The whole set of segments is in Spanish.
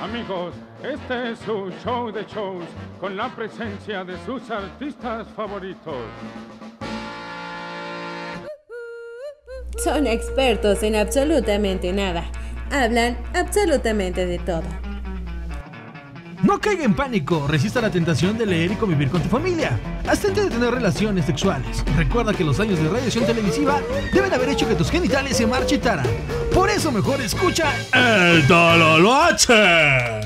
Amigos, este es su show de shows con la presencia de sus artistas favoritos. Son expertos en absolutamente nada. Hablan absolutamente de todo. No caiga en pánico, resista la tentación de leer y convivir con tu familia. Abstente de tener relaciones sexuales. Recuerda que los años de radiación televisiva deben haber hecho que tus genitales se marchitaran. Por eso mejor escucha El Tololoache.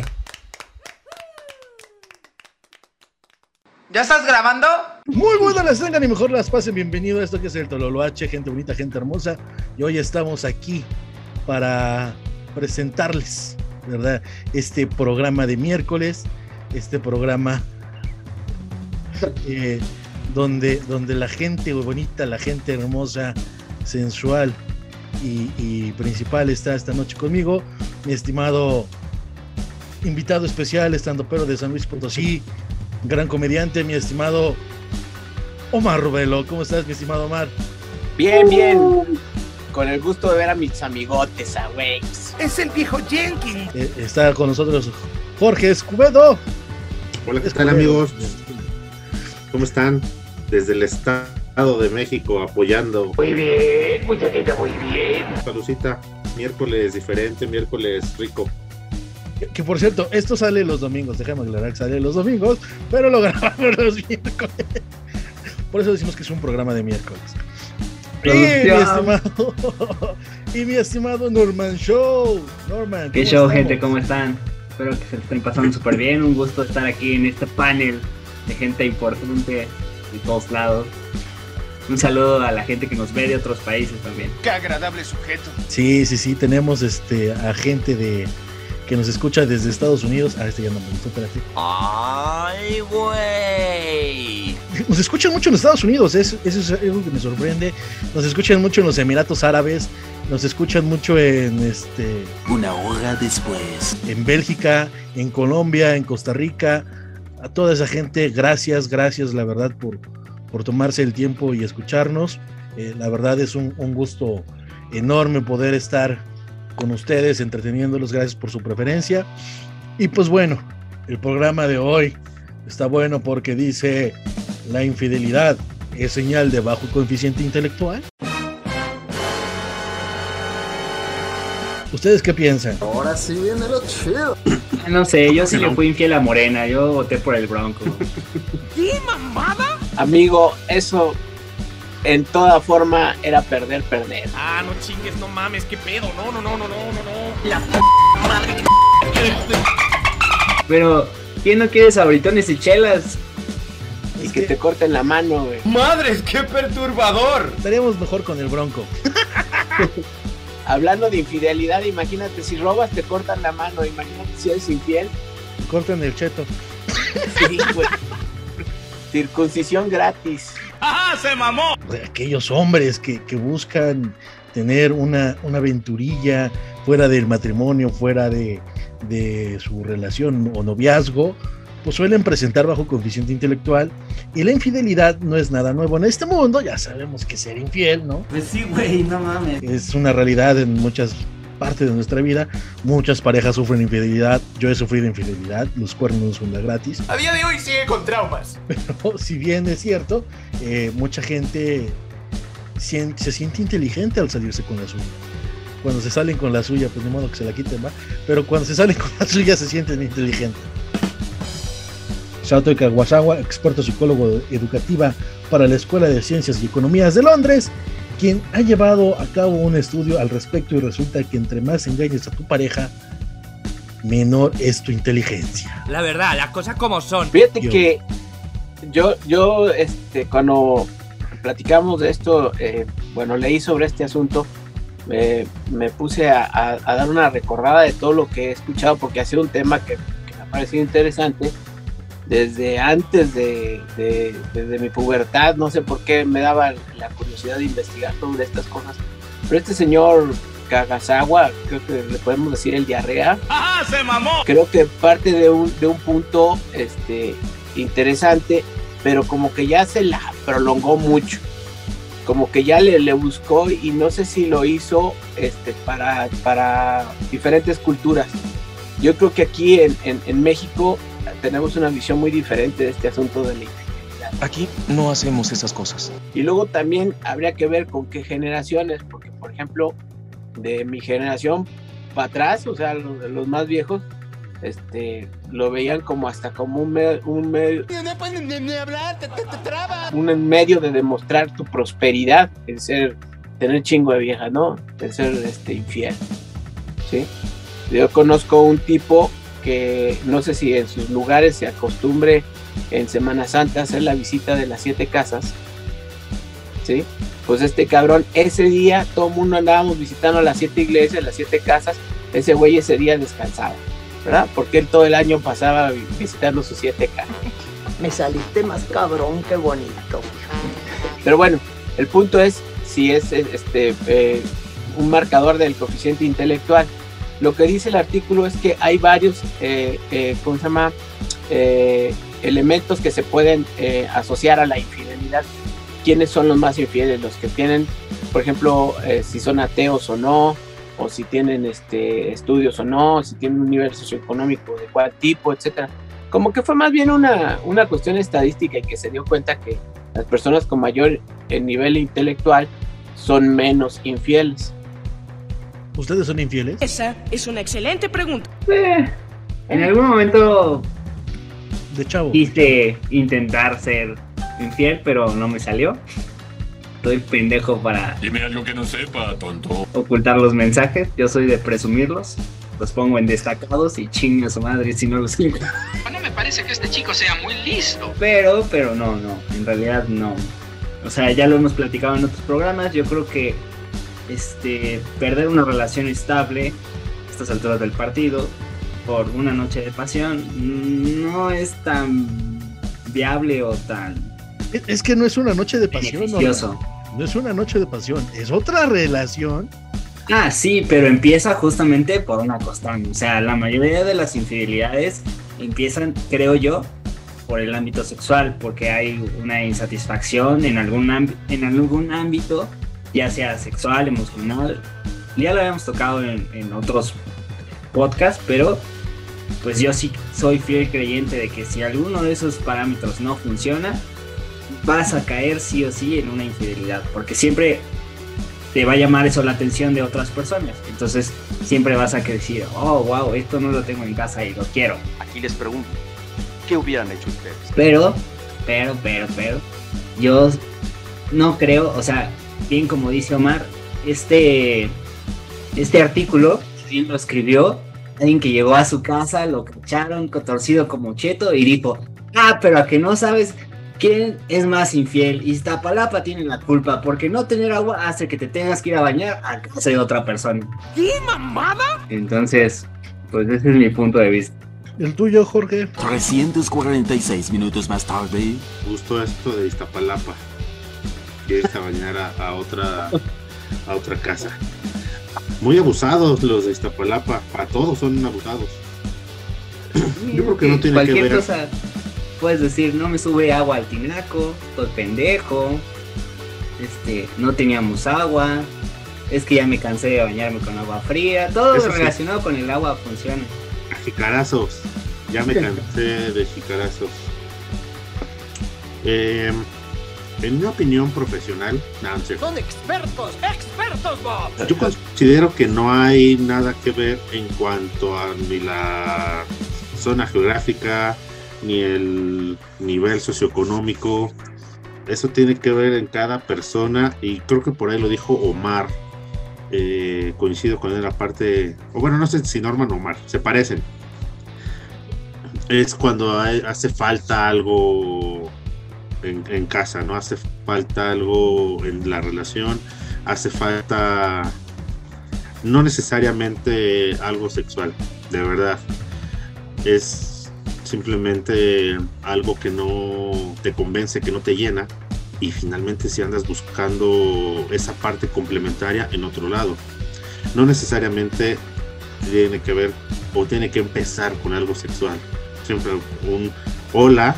¿Ya estás grabando? Muy buenas las tengan y mejor las pasen. Bienvenido a esto que es el Tololoache, gente bonita, gente hermosa. Y hoy estamos aquí para presentarles, ¿verdad? Este programa de miércoles, este programa eh, donde, donde la gente bonita, la gente hermosa, sensual y, principal está esta noche conmigo. Mi estimado invitado especial, estando pero de San Luis Potosí, gran comediante, mi estimado Omar Rubelo. ¿Cómo estás, mi estimado Omar? Bien, bien. Con el gusto de ver a mis amigotes, a güeyes. Es el viejo Jenkins. Eh, está con nosotros Jorge Escubedo. Hola, ¿qué tal Escobedo. amigos? ¿Cómo están? Desde el Estado de México apoyando. Muy bien, muchachita, muy bien. Salucita, miércoles diferente, miércoles rico. Que, que, por cierto, esto sale los domingos. Déjame aclarar que sale los domingos, pero lo grabamos los miércoles. Por eso decimos que es un programa de miércoles. Y mi estimado, y mi estimado Norman Show. Norman. ¿Qué ¿cómo show, estamos? gente? ¿Cómo están? Espero que se estén pasando súper bien. Un gusto estar aquí en este panel de gente importante de todos lados. Un saludo a la gente que nos ve de otros países también. Qué agradable sujeto. Sí, sí, sí. Tenemos este a gente de que nos escucha desde Estados Unidos. Ah, este ya no me gustó, espérate. ¡Ay, güey! Nos escuchan mucho en Estados Unidos, es- eso es algo que me sorprende. Nos escuchan mucho en los Emiratos Árabes, nos escuchan mucho en este Una hora después. en Bélgica, en Colombia, en Costa Rica. A toda esa gente, gracias, gracias, la verdad, por, por tomarse el tiempo y escucharnos. Eh, la verdad es un, un gusto enorme poder estar con ustedes, entreteniéndolos. Gracias por su preferencia. Y pues bueno, el programa de hoy está bueno porque dice la infidelidad es señal de bajo coeficiente intelectual. ¿Ustedes qué piensan? Ahora sí viene lo chido. No sé, yo sí le fui infiel a Morena. Yo voté por el Bronco. ¿Qué mamada? Amigo, eso en toda forma era perder, perder. Ah, no chingues, no mames, qué pedo. No, no, no, no, no, no, no. La p madre que Pero, ¿quién no quiere sabritones y chelas? Y que te corten la mano, güey. Madres, qué perturbador. Estaríamos mejor con el Bronco. Hablando de infidelidad, imagínate, si robas te cortan la mano. Imagínate si eres infiel. Corten el cheto. Sí, güey. Circuncisión gratis. ¡Ah, se mamó! aquellos hombres que, que buscan tener una, una aventurilla fuera del matrimonio, fuera de, de su relación o noviazgo, pues suelen presentar bajo coeficiente intelectual y la infidelidad no es nada nuevo en este mundo, ya sabemos que ser infiel, ¿no? Pues sí, güey, no mames. Es una realidad en muchas partes de nuestra vida, muchas parejas sufren infidelidad, yo he sufrido infidelidad, los cuernos no son de gratis, A día de hoy sigue con traumas. pero si bien es cierto, eh, mucha gente se siente inteligente al salirse con la suya. Cuando se salen con la suya, pues ni modo que se la quiten, ¿va? Pero cuando se salen con la suya se sienten inteligentes. Sato Kawasawa, experto psicólogo educativa para la Escuela de Ciencias y Economías de Londres, quien ha llevado a cabo un estudio al respecto y resulta que entre más engañes a tu pareja, menor es tu inteligencia. La verdad, las cosas como son. Fíjate Yo. que yo, yo, este, cuando platicamos de esto, eh, bueno, leí sobre este asunto, eh, me puse a, a- a dar una recordada de todo lo que he escuchado, porque ha sido un tema que, que me ha parecido interesante desde antes de, de- desde mi pubertad, no sé por qué me daba la curiosidad de investigar sobre estas cosas. Pero este señor Kagasawa, creo que le podemos decir el diarrea, ¡Ah, se mamó! creo que parte de un, de un punto este, interesante, pero como que ya se la prolongó mucho. Como que ya le, le buscó y no sé si lo hizo este, para, para diferentes culturas. yo creo que aquí en, en, en México tenemos una visión muy diferente de este asunto de la infidelidad. Aquí no hacemos esas cosas. Y luego también habría que ver con qué generaciones, porque por ejemplo, de mi generación para atrás, o sea, los, más viejos, este, lo veían como hasta como un, me, un medio, No ni, hablar, te, trabas. un medio de demostrar tu prosperidad, el ser, tener chingo de vieja, ¿no? El ser este, infiel, ¿sí? Yo conozco un tipo que no sé si en sus lugares se acostumbre en Semana Santa hacer la visita de las siete casas, ¿sí? Pues este cabrón, ese día todo el mundo andábamos visitando las siete iglesias, las siete casas, ese güey ese día descansaba, ¿verdad? Porque él todo el año pasaba visitando sus siete casas. Me saliste más cabrón que bonito. Pero bueno, el punto es si es este eh, un marcador del coeficiente intelectual. Lo que dice el artículo es que hay varios, eh, eh, ¿cómo se llama? Eh, elementos que se pueden eh, asociar a la infidelidad. ¿Quiénes son los más infieles? Los que tienen, por ejemplo, eh, si son ateos o no, o si tienen este, estudios o no, si tienen un nivel socioeconómico de cuál tipo, etcétera. Como que fue más bien una, una cuestión estadística y que se dio cuenta que las personas con mayor eh, nivel intelectual son menos infieles. ¿Ustedes son infieles? Esa es una excelente pregunta. Eh, en algún momento De chavo. quise intentar ser infiel, pero no me salió. Soy pendejo para Dime algo que no sepa, tonto. ocultar los mensajes. Yo soy de presumirlos. Los pongo en destacados y chingue a su madre si no los sigo. No me parece que este chico sea muy listo. Pero, pero no, no. En realidad no. O sea, ya lo hemos platicado en otros programas. Yo creo que este perder una relación estable a estas alturas del partido por una noche de pasión mm, no es tan viable o tan Es- Es que no es una noche de pasión. ¿no? es una noche de pasión, es otra relación. Ah, sí, pero empieza justamente por una costumbre. O sea, la mayoría de las infidelidades empiezan, creo yo, por el ámbito sexual, porque hay una insatisfacción en algún, en algún ámbito, ya sea sexual, emocional. Ya lo habíamos tocado en, en otros podcasts, pero pues yo sí soy fiel creyente de que si alguno de esos parámetros no funciona, vas a caer sí o sí en una infidelidad, porque siempre te va a llamar eso la atención de otras personas. Entonces siempre vas a decir, oh, wow, esto no lo tengo en casa y lo quiero. Aquí les pregunto, ¿qué hubieran hecho ustedes? Pero, pero, pero, pero, yo no creo, o sea, bien como dice Omar, este, este artículo, bien lo escribió alguien que llegó a su casa, lo cacharon, torcido como cheto y dijo, ah, pero a que no sabes quién es más infiel. Iztapalapa tiene la culpa porque no tener agua hace que te tengas que ir a bañar a casa de otra persona. ¿Qué mamada? Entonces, pues ese es mi punto de vista. ¿El tuyo, Jorge? 346 minutos más tarde. Justo esto de Iztapalapa. Quieres a bañar a, a otra a otra casa. Muy abusados los de Iztapalapa. Para todos son abusados. Yo creo que no tiene que Cualquier ver. cosa puedes decir, no me sube agua al tinaco, estoy pendejo, este, no teníamos agua, es que ya me cansé de bañarme con agua fría, todo Eso sí. relacionado con el agua funciona. A jicarazos. Ya me cansé de jicarazos. Eh, en mi opinión profesional, no, no cierto. Son expertos, expertos, Bob. Yo considero que no hay nada que ver en cuanto a ni la zona geográfica, ni el nivel socioeconómico. Eso tiene que ver en cada persona y creo que por ahí lo dijo Omar. Eh, coincido con él aparte, o bueno, no sé si Norman o Omar, se parecen. Es cuando hace falta algo en, en casa, ¿no? Hace falta algo en la relación, hace falta no necesariamente algo sexual, de verdad. Es simplemente algo que no te convence, que no te llena. Y finalmente si andas buscando esa parte complementaria en otro lado. No necesariamente tiene que ver o tiene que empezar con algo sexual. Siempre un hola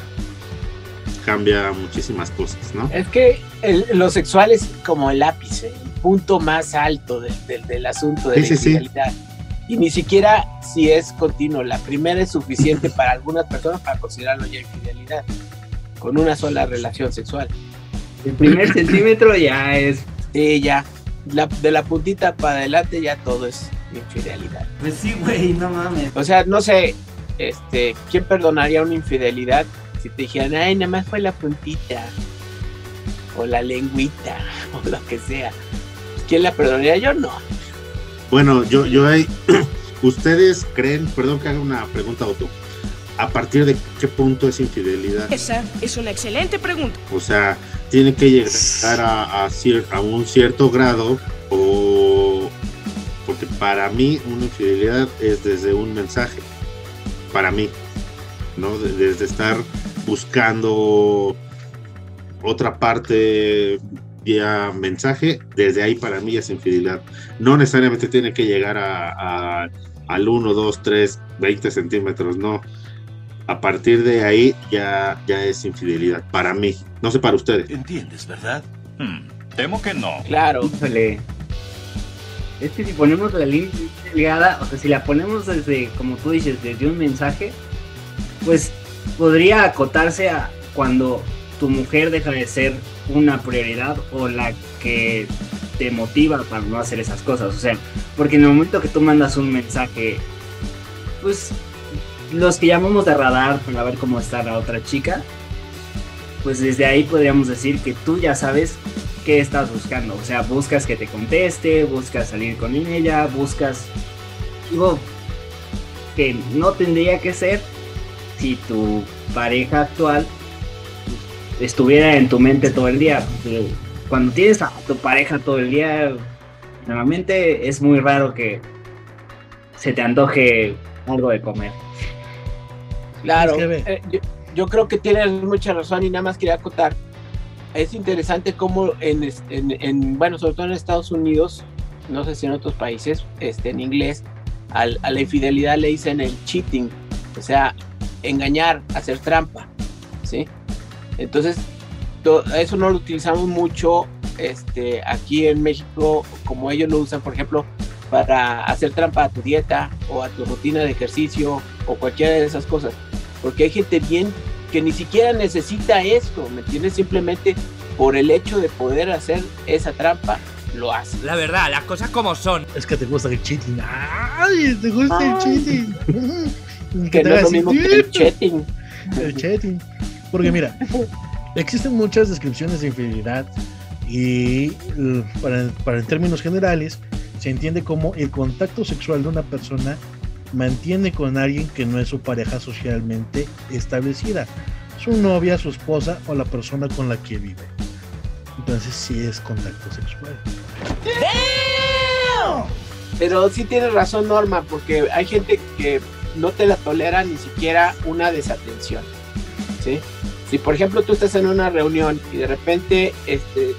cambia muchísimas cosas, ¿no? Es que el- lo sexual es como el ápice, el punto más alto del, del- del asunto de Sí, la sí, sí. Y ni siquiera si es continuo. La primera es suficiente para algunas personas para considerarlo ya infidelidad. Con una sola relación sexual. El primer centímetro ya es. Sí, ya. La, de la puntita para adelante ya todo es infidelidad. Pues sí, güey, no mames. O sea, no sé, este, ¿quién perdonaría una infidelidad si te dijeran, ay, nada más fue la puntita? O la lengüita, o lo que sea. ¿Quién la perdonaría? Yo no. Bueno, yo, yo hay. ¿Ustedes creen, perdón que haga una pregunta, Otto, a partir de qué punto es infidelidad? Esa es una excelente pregunta. O sea, tiene que llegar a, a, cier- a un cierto grado o porque para mí una infidelidad es desde un mensaje para mí no De- desde estar buscando otra parte vía mensaje desde ahí para mí es infidelidad no necesariamente tiene que llegar a, a- al 1 2 3 20 centímetros no a partir de ahí ya ya es infidelidad para mí no sé para ustedes ¿Entiendes, verdad? Hmm, temo que no. Claro. Híjole. Es que si ponemos la línea delgada, o sea, si la ponemos desde, como tú dices, desde un mensaje, pues podría acotarse a cuando tu mujer deja de ser una prioridad o la que te motiva para no hacer esas cosas. O sea, porque en el momento que tú mandas un mensaje, pues los que llamamos de radar para ver cómo está la otra chica, pues desde ahí podríamos decir que tú ya sabes qué estás buscando. O sea, buscas que te conteste, buscas salir con ella, buscas algo que no tendría que ser si tu pareja actual estuviera en tu mente todo el día. Porque Cuando tienes a tu pareja todo el día, normalmente es muy raro que se te antoje algo de comer. Claro, eh, yo, yo creo que tienes mucha razón y nada más quería acotar. Es interesante cómo en- en- bueno, sobre todo en Estados Unidos, no sé si en otros países, este, en inglés, al- a la infidelidad le dicen el cheating, o sea, engañar, hacer trampa, ¿sí? Entonces, to- eso no lo utilizamos mucho este, aquí en México, como ellos lo usan, por ejemplo, para hacer trampa a tu dieta o a tu rutina de ejercicio o cualquiera de esas cosas. Porque hay gente bien que ni siquiera necesita esto, ¿me entiendes? Simplemente por el hecho de poder hacer esa trampa, lo hace. La verdad, las cosas como son. Es que te gusta el cheating. ¡Ay! ¿Te gusta el cheating? Que te no es lo mismo que el chatting. El chatting. Porque mira, existen muchas descripciones de infidelidad y para, para en términos generales se entiende como el contacto sexual de una persona mantiene con alguien que no es su pareja socialmente establecida, su novia, su esposa o la persona con la que vive. Entonces sí es contacto sexual. Pero sí tienes razón, Norma, porque hay gente que no te la tolera ni siquiera una desatención. ¿Sí? Si por ejemplo tú estás en una reunión y de repente este,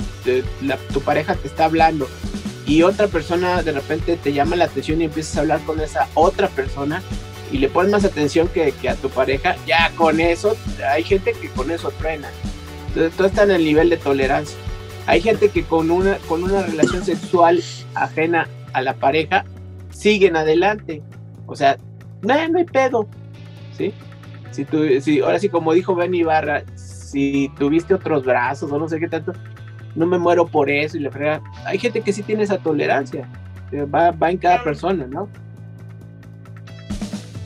tu pareja te está hablando y otra persona de repente te llama la atención y empiezas a hablar con esa otra persona y le pones más atención que, a tu pareja, ya con eso, hay gente que con eso truena. Entonces todo está en el nivel de tolerancia. Hay gente que con una, con una relación sexual ajena a la pareja siguen adelante. O sea, no, no hay pedo. ¿Sí? Si tú, si, ahora sí, como dijo Ben Ibarra, si tuviste otros brazos o no sé qué tanto, no me muero por eso y le frega. Hay gente que sí tiene esa tolerancia. eh, Va, va en cada persona, ¿no?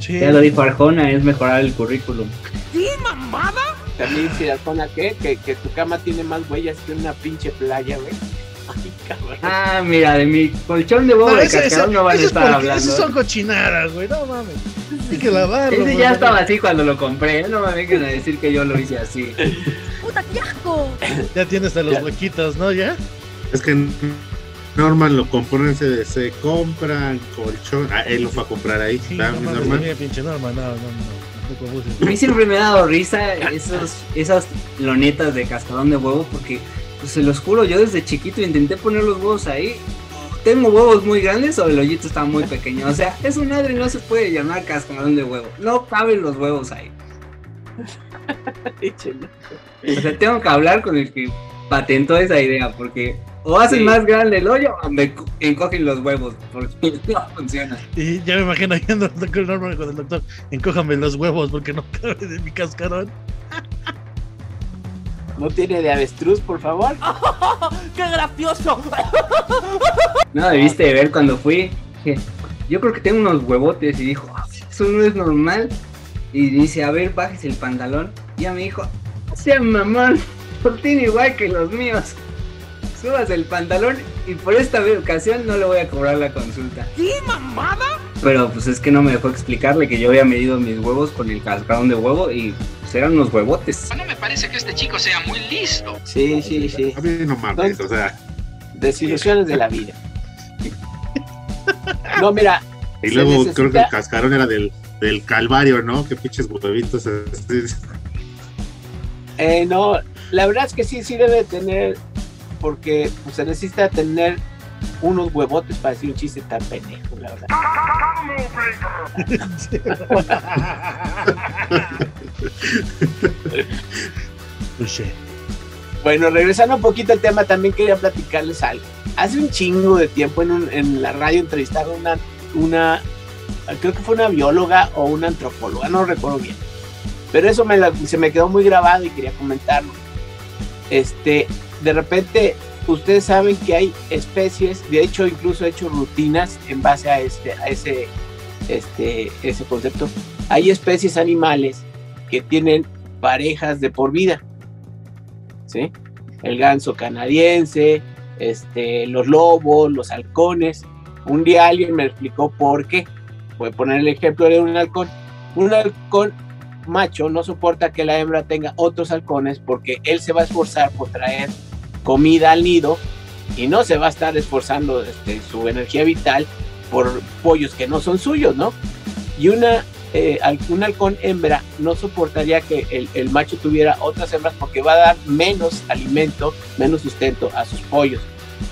Ya lo dijo Arjona, es mejorar el currículum. ¿Qué mamada? También si Arjona, ¿qué? Que, que tu cama tiene más huellas que una pinche playa, güey. Ay, cabrón. Ah, mira, de mi colchón de huevo de ese- ese- cascarón no van a ese es estar porque- hablando. Esos son cochinadas, güey. No mames. Hay que lavarlo. Ese ya estaba así cuando lo compré, no me vengan a decir que yo lo hice así. ¡Puta, qué asco! Ya tienes hasta los huequitos, ¿no? ¿Ya? Es que Norman lo componen, se, se compran colchón. Ah, él lo fue a comprar ahí. Sí, ¿verdad, no Norman? pinche Norma, no, no, no. A mí siempre me ha dado risa esos, esas lonetas de cascarón de huevo porque, pues se los juro, yo desde chiquito intenté poner los huevos ahí. ¿Tengo huevos muy grandes o el hoyito está muy pequeño? O sea, es un madre no se puede llamar cascarón de huevo. No caben los huevos ahí. O sea, tengo que hablar con el que patentó esa idea porque o hacen Sí. más grande el hoyo o me co- encogen los huevos porque no funciona. Y ya me imagino yendo al doctor Norman con el doctor, encójame los huevos porque no cabe de mi cascarón. ¿No tiene de avestruz, por favor? ¡Qué gracioso! No, debiste de ver cuando fui. dije, Yo creo que tengo unos huevotes y dijo, "Ah, eso no es normal. Y dice, a ver, bajes el pantalón. Y ya me dijo, sea mamón, tiene igual que los míos. Subas el pantalón y por esta ocasión no le voy a cobrar la consulta. ¿Qué mamada? Pero pues es que no me dejó explicarle que yo había medido mis huevos con el cascarón de huevo y eran unos huevotes. No me parece que este chico sea muy listo. Sí, sí, sí. A mí no mames, o sea. Desilusiones de la vida. No, mira. Y luego creo que el cascarón era del, del Calvario, ¿no? Qué pinches huevitos. así. Eh, no, la verdad es que sí, sí debe tener, porque pues, se necesita tener unos huevotes para decir un chiste tan pendejo, la verdad. Touché. Bueno, regresando un poquito al tema, también quería platicarles algo. Hace un chingo de tiempo en, la radio entrevistaron una, una, creo que fue una bióloga o una antropóloga, no recuerdo bien. Pero eso se me quedó muy grabado y quería comentarlo. Este, de repente, ustedes saben que hay especies, de hecho incluso he hecho rutinas en base a, este, a ese, este, ese concepto. Hay especies animales que tienen parejas de por vida. ¿sí? El ganso canadiense, este, los lobos, los halcones. Un día alguien me explicó por qué. Voy a poner el ejemplo de un halcón. Un halcón macho no soporta que la hembra tenga otros halcones porque él se va a esforzar por traer comida al nido y no se va a estar esforzando este, su energía vital por pollos que no son suyos, ¿no? Y una, eh, un halcón hembra no soportaría que el, el macho tuviera otras hembras porque va a dar menos alimento, menos sustento a sus pollos.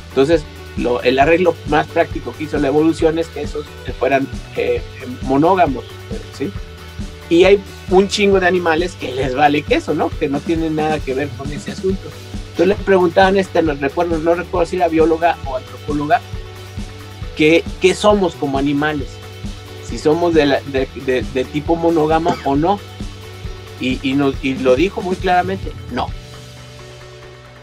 Entonces, lo- el arreglo más práctico que hizo la evolución es que esos fueran eh, monógamos, ¿sí? Y hay un chingo de animales que les vale queso, ¿no? Que no tienen nada que ver con ese asunto. Entonces le preguntaban, este, no recuerdo, no recuerdo si era bióloga o antropóloga, que, ¿qué somos como animales? Si somos de, tipo monógamo o no. Y, y, lo dijo muy claramente, no.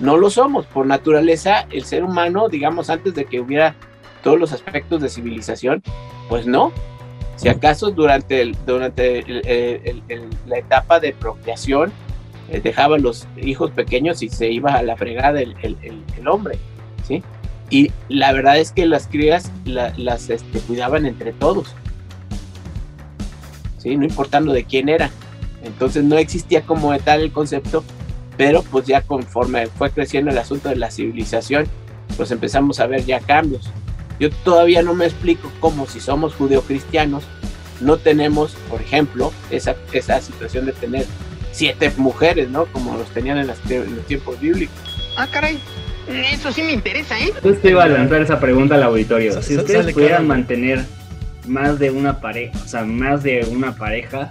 No lo somos. Por naturaleza, el ser humano, digamos, antes de que hubiera todos los aspectos de civilización, pues no. Si acaso durante, durante la etapa de procreación eh, dejaba los hijos pequeños y se iba a la fregada el, hombre, ¿sí? Y la verdad es que las crías la- las este, cuidaban entre todos, ¿sí? No importando de quién era. Entonces no existía como tal el concepto, pero pues ya conforme fue creciendo el asunto de la civilización, pues empezamos a ver ya cambios. Yo todavía no me explico cómo si somos judeocristianos no tenemos, por ejemplo, esa, esa situación de tener siete mujeres, ¿no? Como los tenían en, las- en los tiempos bíblicos. Ah, caray. Eso sí me interesa, ¿eh? Justo iba a lanzar esa pregunta al auditorio. Si ustedes pudieran mantener más de una pareja, o sea, más de una pareja,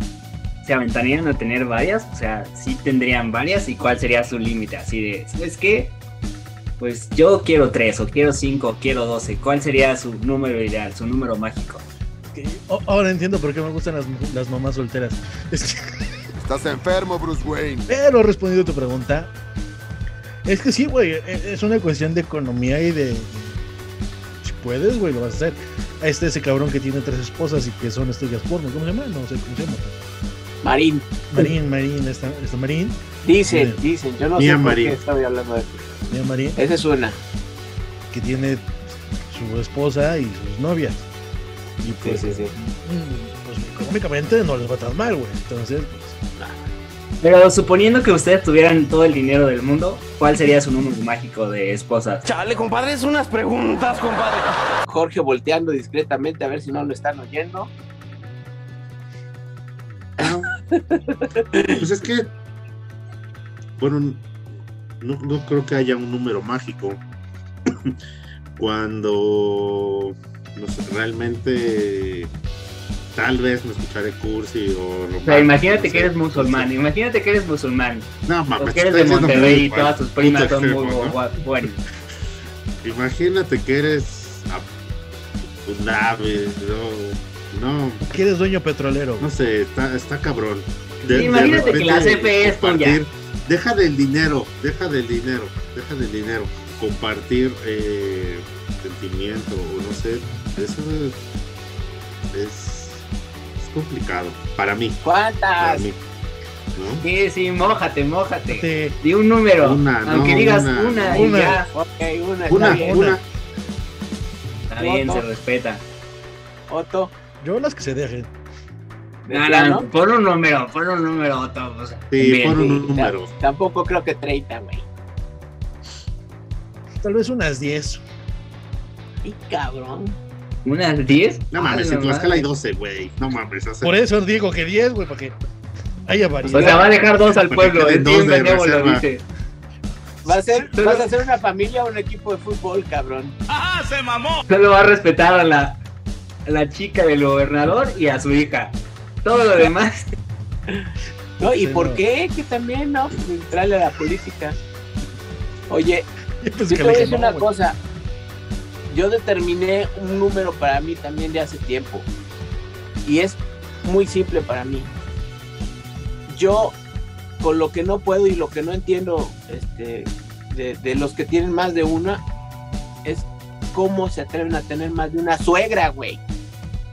¿se aventarían a tener varias? O sea, sí tendrían varias y cuál sería su límite, así de, ¿sabes qué? Pues yo quiero tres, o quiero cinco, o quiero doce. ¿Cuál sería su número ideal, su número mágico? Que- o- Ahora entiendo por qué me gustan las, las mamás solteras. Este, Estás enfermo, Bruce Wayne. Pero respondiendo a tu pregunta, es que sí, güey, e- es una cuestión de economía y de... Si puedes, güey, lo vas a hacer. Está ese cabrón que tiene tres esposas y que son estrellas porno. ¿Cómo se llama? No sé cómo se llama. Marín, Marín, Marín, esta, esta Marín. dicen, Sí. dicen, yo no Mía sé por Marín. qué estoy hablando de eso. Mira, Marín, Esa es una. que tiene su esposa y sus novias. Y Sí, pues, sí, sí. mm, pues económicamente no les va tan mal, güey. Entonces, pues, Pero suponiendo que ustedes tuvieran todo el dinero del mundo, ¿cuál sería su número mágico de esposas? Chale, compadre, es unas preguntas, compadre. Jorge volteando discretamente a ver si no lo están oyendo. Pues es que, bueno, no, no creo que haya un número mágico. Cuando no sé, realmente tal vez me escucharé cursi o... O sea, imagínate que eres musulmán, imagínate que eres musulmán. No, O mames, que eres de Monterrey y todas tus primas son muy extremo, ¿no? buenas. Imagínate que eres un ave, no, no, Que eres dueño petrolero. no sé, está, está cabrón. Imagínate que la CFE es ya. Deja del dinero, deja del dinero, deja del dinero. Compartir eh, sentimiento o no sé, eso es, es, es complicado para mí. Para ¿Cuántas? mí. ¿no? Sí, sí, mójate, mójate. Sí. Di un número. Una, aunque no, digas una, una, una. y ya. Ok, una, está bien. una. Está bien, Otto. se respeta. Otto. Yo las que se dejen. ¿de No, no, pon un número, pon un número, Otto. o sea, Sí, bien. pon un Sí, número. ta- Tampoco creo que 30, güey. Tal vez unas 10. Y cabrón. ¿Unas 10? No mames, en Tlaxcala hay madre. 12, güey. No mames, hace- Por eso digo que 10, güey, para que haya variedad. O sea, va a dejar dos al pueblo. Es dos bien reserva. dice. ¿Va a ser, Pero- ¿Vas a hacer una familia o un equipo de fútbol, cabrón? ¡Ajá, se mamó! Solo va a respetar a la, a la chica del gobernador y a su hija. Todo lo demás. ¿No? ¿Y por qué? Que también, ¿no? Entrarle a la política. Oye, Yo te voy a decir una cosa. Yo determiné un número para mí también de hace tiempo. Y es muy simple para mí. Yo, con lo que no puedo y lo que no entiendo este, de, los que tienen más de una, es cómo se atreven a tener más de una suegra, güey.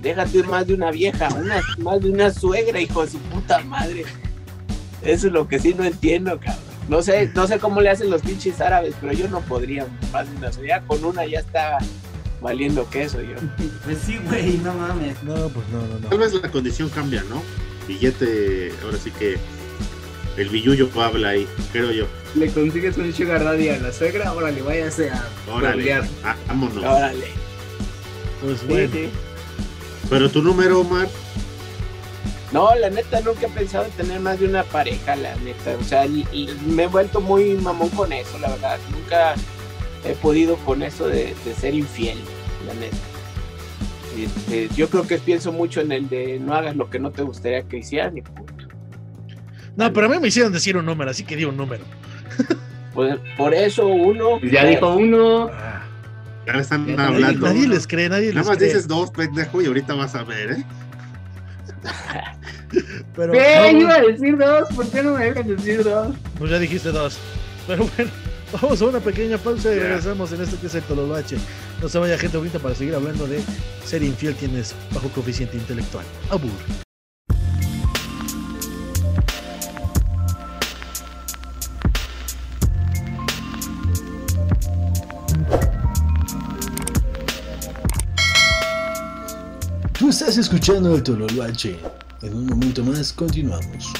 Déjate más de una vieja, una, más de una suegra, hijo de su puta madre. Eso es lo que sí no entiendo, cabrón. No sé, no sé cómo le hacen los pinches árabes, pero yo no podría más de una con una ya está valiendo queso yo. Pues sí, güey, no mames. No, pues no, no, Tal vez la condición cambia, ¿no? Billete, ahora sí que el billullo habla ahí, creo yo. Le consigues un sugar daddy a la suegra, órale, váyase a Órale, bordear. ah, vámonos. Órale. Pues Sí, bueno. sí. Pero tu número, Omar, No, la neta nunca he pensado en tener más de una pareja, la neta. O sea, y- y me he vuelto muy mamón con eso, la verdad. Nunca he podido con eso de, de ser infiel, la neta. Este, yo creo que pienso mucho en el de no hagas lo que no te gustaría que hicieran y punto. No, pero a mí me hicieron decir un número, así que di un número. Pues, por eso uno... Pues ya dijo uno. Ah, ya le están nadie, hablando. nadie les cree, nadie les Nada más cree. dices dos, pendejo, y ahorita vas a ver, ¿eh? Pero ¿Qué? Iba a decir dos, ¿por qué no me dejan decir dos? pues ya dijiste dos. Pero bueno, vamos a una pequeña pausa y regresamos en esto que es el Tololoache. No se vaya gente bonita para seguir hablando de ser infiel tienes bajo coeficiente intelectual. Abur. Estás escuchando el Tololoache. En un momento más continuamos.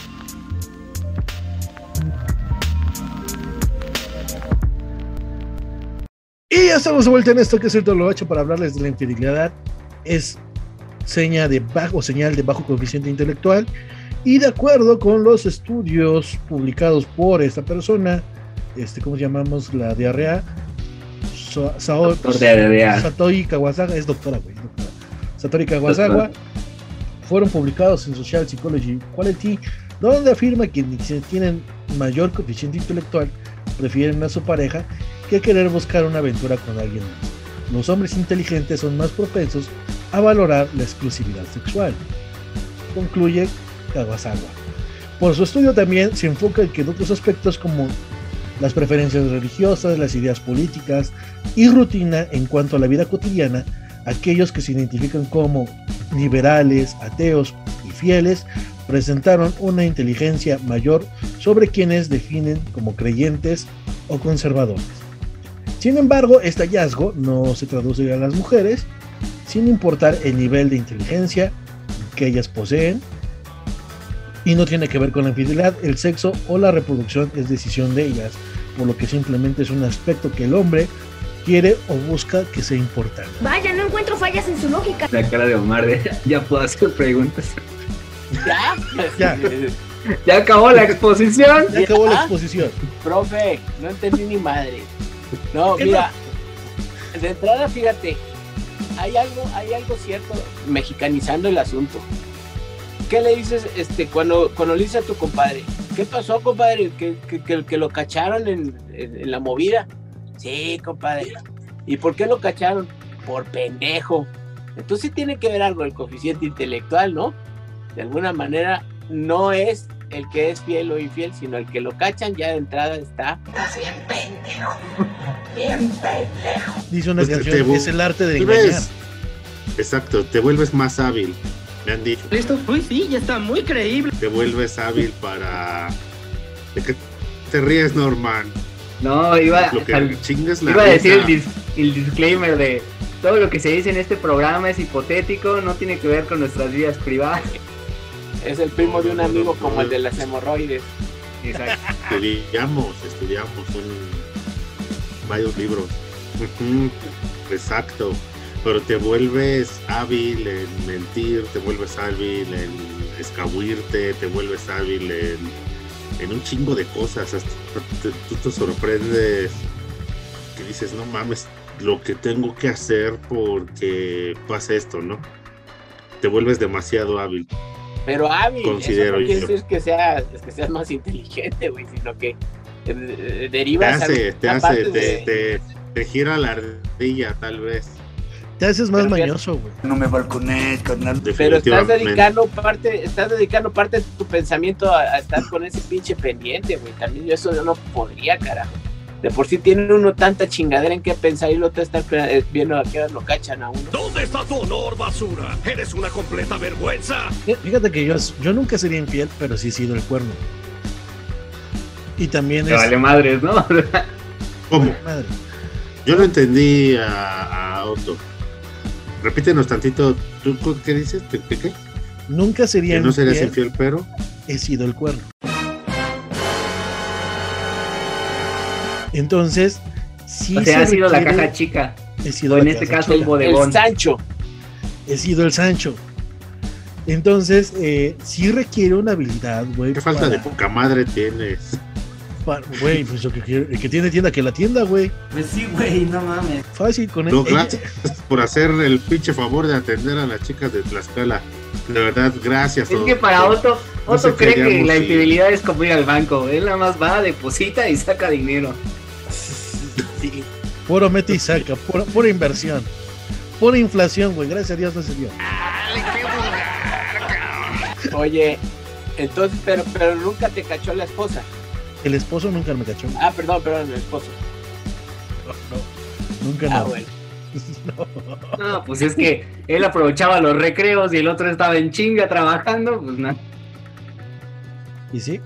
Y ya estamos de vuelta en esto que es el Tololoache para hablarles de la infidelidad. Es seña de bajo, señal de bajo coeficiente intelectual. Y de acuerdo con los estudios publicados por esta persona, este, ¿cómo llamamos? La diarrea. Sa- Sao-. Satori Kawasaga, es doctora, güey. doctora. Satori Kawasawa fueron publicados en Social Psychology Quality, donde afirma que quienes tienen mayor coeficiente intelectual prefieren a su pareja que querer buscar una aventura con alguien más. Los hombres inteligentes son más propensos a valorar la exclusividad sexual. Concluye Kawasawa. Por su estudio también se enfoca en que otros aspectos como las preferencias religiosas, las ideas políticas y rutina en cuanto a la vida cotidiana, aquellos que se identifican como liberales, ateos y fieles presentaron una inteligencia mayor sobre quienes definen como creyentes o conservadores. Sin embargo, este hallazgo no se traduce a las mujeres, sin importar el nivel de inteligencia que ellas poseen, y no tiene que ver con la infidelidad, el sexo o la reproducción es decisión de ellas, por lo que simplemente es un aspecto que el hombre quiere o busca que sea importante. Vaya, no encuentro fallas en su lógica. La cara de Omar de ya puedo hacer preguntas. ¿Ya? Ya. Ya acabó la exposición. Ya acabó la exposición. Profe, no entendí ni madre. No, ¿Qué mira, de entrada, fíjate, hay algo, hay algo cierto, mexicanizando el asunto. ¿Qué le dices este, cuando, cuando le dices a tu compadre? ¿Qué pasó, compadre? ¿Que, que, que, que lo cacharon en, en, en la movida? Sí, compadre. ¿Y por qué lo cacharon? Por pendejo. Entonces sí tiene que ver algo el coeficiente intelectual, ¿no? De alguna manera no es el que es fiel o infiel, sino el que lo cachan ya de entrada está. Estás bien pendejo. Bien pendejo. Dice una Pues te- canción, te- es el arte de engañar. ves- Exacto, te vuelves más hábil. Me han dicho. Listo, uy, sí, ya está muy creíble. Te vuelves hábil para. ¿De qué te ríes, Norman? No, iba, Lo que al- chingas la iba a decir el, dis- el disclaimer de todo lo que se dice en este programa es hipotético, no tiene que ver con nuestras vidas privadas. Es el primo de un amigo como el de las hemorroides. Exacto. Estudiamos, estudiamos un, varios libros. Exacto. Pero te vuelves hábil en mentir, te vuelves hábil en escabuirte, te vuelves hábil en, en un chingo de cosas. Hasta te- tú te sorprendes que dices, no mames, lo que tengo que hacer porque pasa esto, ¿no? Te vuelves demasiado hábil. Pero hábil, Considero eso no quiere decir que seas, que seas más inteligente, güey, sino que eh, eh, Te derivas hace, te hace, te, de- te, te gira la ardilla, tal vez. Te haces más Pero mañoso, güey. No me balcones, carnal. Pero estás dedicando parte, estás dedicando parte de tu pensamiento a, a estar con ese pinche pendiente, güey. También yo eso yo no podría, carajo. De por sí tiene uno tanta chingadera en qué pensar y lo otro estar eh, viendo a qué hora lo cachan a uno. ¿Dónde está tu honor, basura? Eres una completa vergüenza. Fíjate que yo, yo nunca sería infiel, pero sí he sido el cuerno. Y también Te es. vale madres, ¿no? ¿Cómo? Madre. Yo no entendí a, a Otto. Repítenos tantito. ¿Tú qué dices? ¿Qué, qué, qué? Nunca sería Que no serías infiel, infiel, pero. he sido el cuerno. Entonces, sí o sea, se ha sido la caja chica. He sido O en este caso el bodegón. El Sancho. He sido el Sancho. Entonces, eh, sí requiere una habilidad, güey. ¿Qué falta para- de poca madre tienes? Para- Güey, pues lo que el que tiene tienda, que la tienda, güey. Pues sí, güey, no mames. Fácil con él. No, gracias por hacer el pinche favor de atender a las chicas de Tlaxcala. De verdad, gracias. Es que para Otto. Otto, No cree que la infidelidad es como ir al banco. Él nada más va, deposita y saca dinero. Sí. Puro mete y saca, pura, pura inversión. Pura inflación, güey. Gracias a Dios no se dio. Oye, entonces, pero, pero nunca te cachó la esposa. El esposo nunca me cachó. Ah, perdón, perdón, el esposo. Nunca Ah, no. bueno. No, pues es que él aprovechaba los recreos y el otro estaba en chinga trabajando, pues nada. ¿Y sí?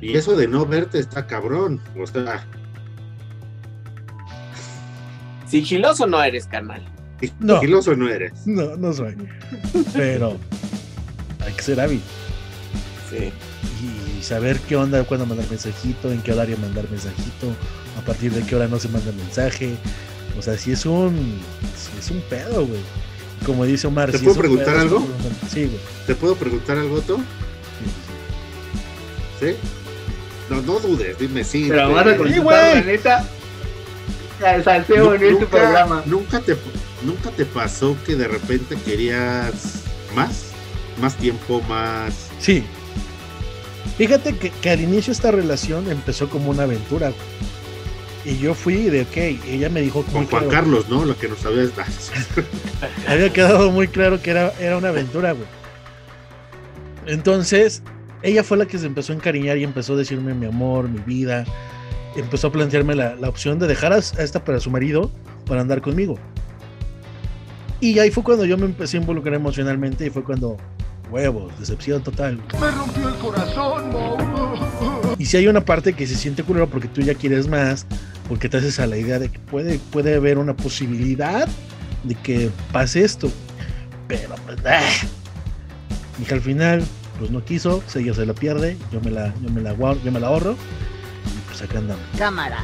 Y eso de no verte está cabrón. O sea, Sigiloso no eres, carnal. No. sigiloso no eres. No, no soy. Pero hay que ser hábil. Sí. Y saber qué onda, cuándo mandar mensajito, en qué horario mandar mensajito, a partir de qué hora no se manda mensaje. O sea, si es un. Sí es un pedo, güey. Como dice Omar. ¿Te puedo es un preguntar pedo, algo? un- Sí, güey. ¿Te puedo preguntar algo, Otto? ¿Sí? No, no dudes, dime sí. Pero te- vas a contestar, la neta. Sal- Salseo en este programa. Nunca te, nunca te pasó que de repente querías más, más tiempo, más. Sí. Fíjate que, que al inicio esta relación empezó como una aventura. Y yo fui de, ok, ella me dijo Con Juan claro- Carlos, ¿no? Lo que nos habías dado. había quedado muy claro que era, era una aventura, güey. Entonces, ella fue la que se empezó a encariñar y empezó a decirme mi amor, mi vida. Empezó a plantearme la, la opción de dejar a, a esta para su marido para andar conmigo. Y ahí fue cuando yo me empecé a involucrar emocionalmente y fue cuando, huevos, decepción total. Me rompió el corazón, Mau. Y si hay una parte que se siente culero porque tú ya quieres más, porque te haces a la idea de que puede, puede haber una posibilidad de que pase esto. Pero pues, ah. Y que al final, pues no quiso, se- ella se la pierde, yo me la, yo me la, yo me la ahorro, y pues acá andamos. Cámara,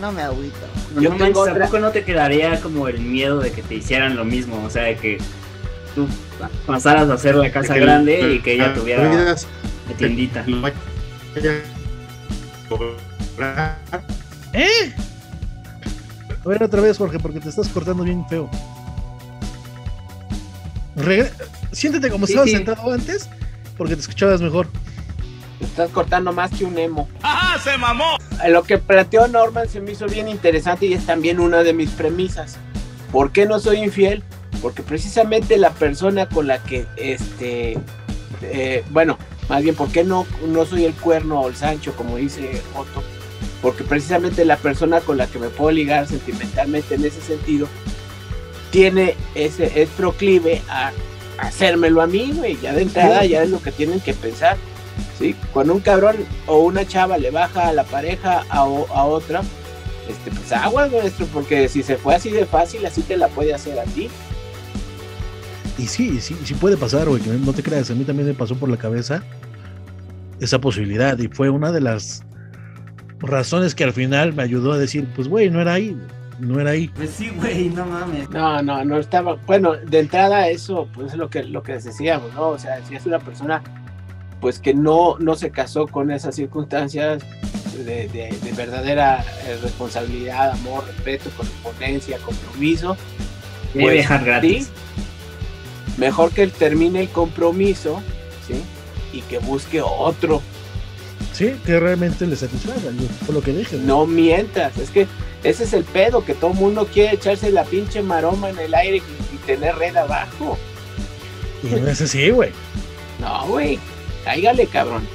no me agüito. No Yo manches, tengo otra- tampoco no te quedaría como el miedo de que te hicieran lo mismo, o sea, de que tú pasaras a hacer la casa Que grande el- y que ella la tuviera de tiendita. lo vaya a cobrar. ¿Eh? A ver otra vez, Jorge, porque te estás cortando bien feo. Regre- Siéntete como Sí, estabas sí. sentado antes, porque te escuchabas mejor. Te estás cortando más que un emo. ¡Ajá, se mamó! Lo que planteó Norman se me hizo bien interesante y es también una de mis premisas. ¿Por qué no soy infiel? Porque precisamente la persona con la que, este, eh, bueno, más bien, ¿por qué no, no soy el cuerno o el Sancho, como dice Otto? Porque precisamente la persona con la que me puedo ligar sentimentalmente en ese sentido tiene ese, es proclive a hacérmelo a mí, güey. Ya de entrada ya es lo que tienen que pensar. ¿sí? Cuando un cabrón o una chava le baja a la pareja a, a otra, este, pues aguas, maestro, porque si se fue así de fácil, así te la puede hacer a ti. Y sí, sí, sí puede pasar, güey, que no te creas, a mí también me pasó por la cabeza esa posibilidad y fue una de las razones que al final me ayudó a decir, pues güey, no era ahí, no era ahí. Pues sí, güey, no mames. No, no, no estaba. Bueno, de entrada, eso, pues es lo que, lo que decíamos, ¿no? O sea, si es una persona, pues que no, no se casó con esas circunstancias de, de- de verdadera eh, responsabilidad, amor, respeto, correspondencia, compromiso. Debe pues, dejar gratis. sí, mejor que él termine el compromiso, ¿sí? Y que busque otro. Sí, que realmente le satisfaga, fue lo que dije. No mientas, es que ese es el pedo, que todo el mundo quiere echarse la pinche maroma en el aire y, y tener red abajo. Y no es así, güey. No, güey, cáigale, cabrón.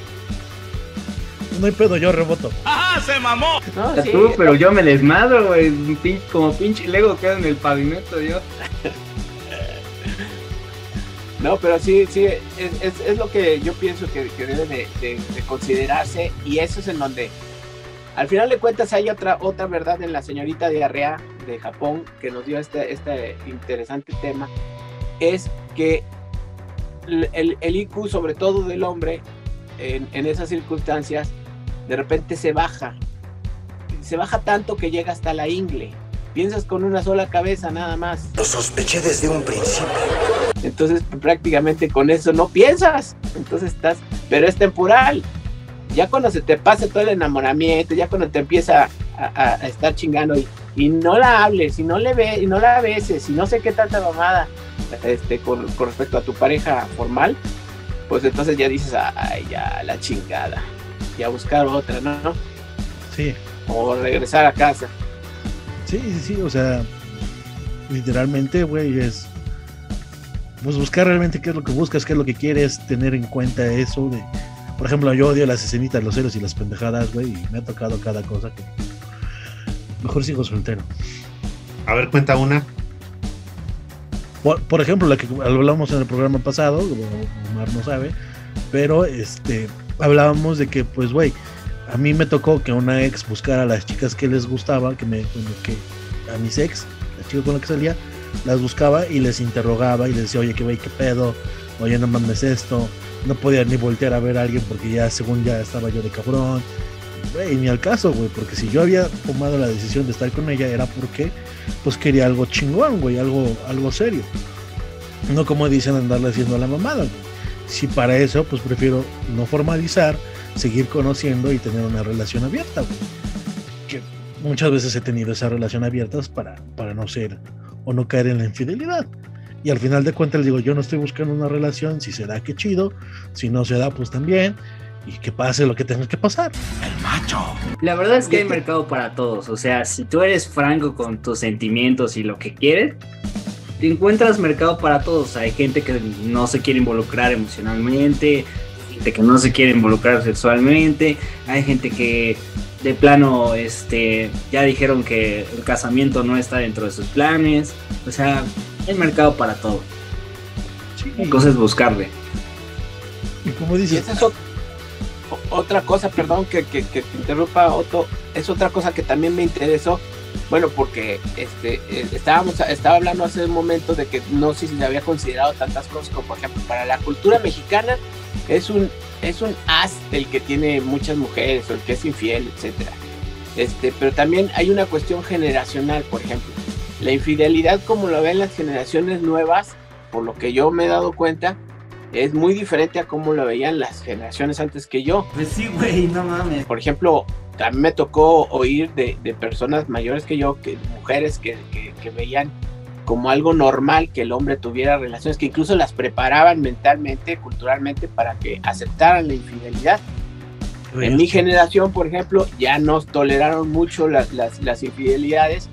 No hay pedo, yo reboto. ¡Ajá, se mamó! No, sí, tú, pero yo me desmadro, güey. Como pinche Lego queda en el pavimento, yo. No, pero sí, sí, es, lo que yo pienso que, debe de, de- de considerarse y eso es en donde, al final de cuentas, hay otra, otra verdad en la señorita diarrea de Japón que nos dio este, este interesante tema, es que el, el- el IQ, sobre todo del hombre, en, en esas circunstancias, de repente se baja, se baja tanto que llega hasta la ingle. Piensas con una sola cabeza nada más. Lo sospeché desde un principio. Entonces prácticamente con eso no piensas. Entonces estás, pero es temporal. Ya cuando se te pasa todo el enamoramiento, ya cuando te empieza a, a- a estar chingando y, y no la hables, y no le ve, y no la beses, y no sé qué tanta mamada este, con, con respecto a tu pareja formal, pues entonces ya dices, ay, ya la chingada, y a buscar otra, ¿no? Sí, O regresar a casa. sí, sí, sí, o sea, literalmente, güey, es pues buscar realmente qué es lo que buscas, qué es lo que quieres, tener en cuenta eso de, por ejemplo, yo odio las escenitas, los celos y las pendejadas, güey, y me ha tocado cada cosa que mejor sigo soltero. A ver, cuenta una. Por, por ejemplo, la que hablamos en el programa pasado, Omar no sabe, pero este hablábamos de que, pues, güey, a mí me tocó que una ex buscara a las chicas que les gustaba, que me, que a mis ex, la chica con la que salía, las buscaba y les interrogaba y les decía, oye, qué güey, qué pedo, oye, no mames esto, no podía ni voltear a ver a alguien porque ya, según ya estaba yo de cabrón, güey, ni al caso, güey, porque si yo había tomado la decisión de estar con ella era porque, pues, quería algo chingón, güey, algo, algo serio. No como dicen andarle haciendo la mamada, güey. Si para eso, pues prefiero no formalizar, seguir conociendo y tener una relación abierta, güey. Que muchas veces he tenido esa relación abierta para, para no ser o no caer en la infidelidad. Y al final de cuentas digo, yo no estoy buscando una relación, si se da, qué chido, si no se da, pues también, y que pase lo que tenga que pasar. El macho. La verdad es que hay mercado para todos. O sea, si tú eres franco con tus sentimientos y lo que quieres, te encuentras mercado para todos. Hay gente que no se quiere involucrar emocionalmente, hay gente que no se quiere involucrar sexualmente, hay gente que de plano este ya dijeron que el casamiento no está dentro de sus planes. O sea, hay mercado para todo. La cosa es buscarle. Y como Y dices, esa es o- otra cosa, perdón que, que, que te interrumpa, Otto, es otra cosa que también me interesó. Bueno, porque este, eh, estábamos, estaba hablando hace un momento de que no sé si se había considerado tantas cosas como, por ejemplo, para la cultura mexicana es un, es un as el que tiene muchas mujeres o el que es infiel, etcétera. Este, pero también hay una cuestión generacional, por ejemplo. La infidelidad, como lo ven las generaciones nuevas, por lo que yo me he dado cuenta, es muy diferente a cómo lo veían las generaciones antes que yo. Pues sí, güey, no mames. Por ejemplo, a mí me tocó oír de, de personas mayores que yo, que mujeres que, que, que veían como algo normal que el hombre tuviera relaciones, que incluso las preparaban mentalmente, culturalmente, para que aceptaran la infidelidad. En mi generación, por ejemplo, ya nos toleraron mucho las, las, las infidelidades,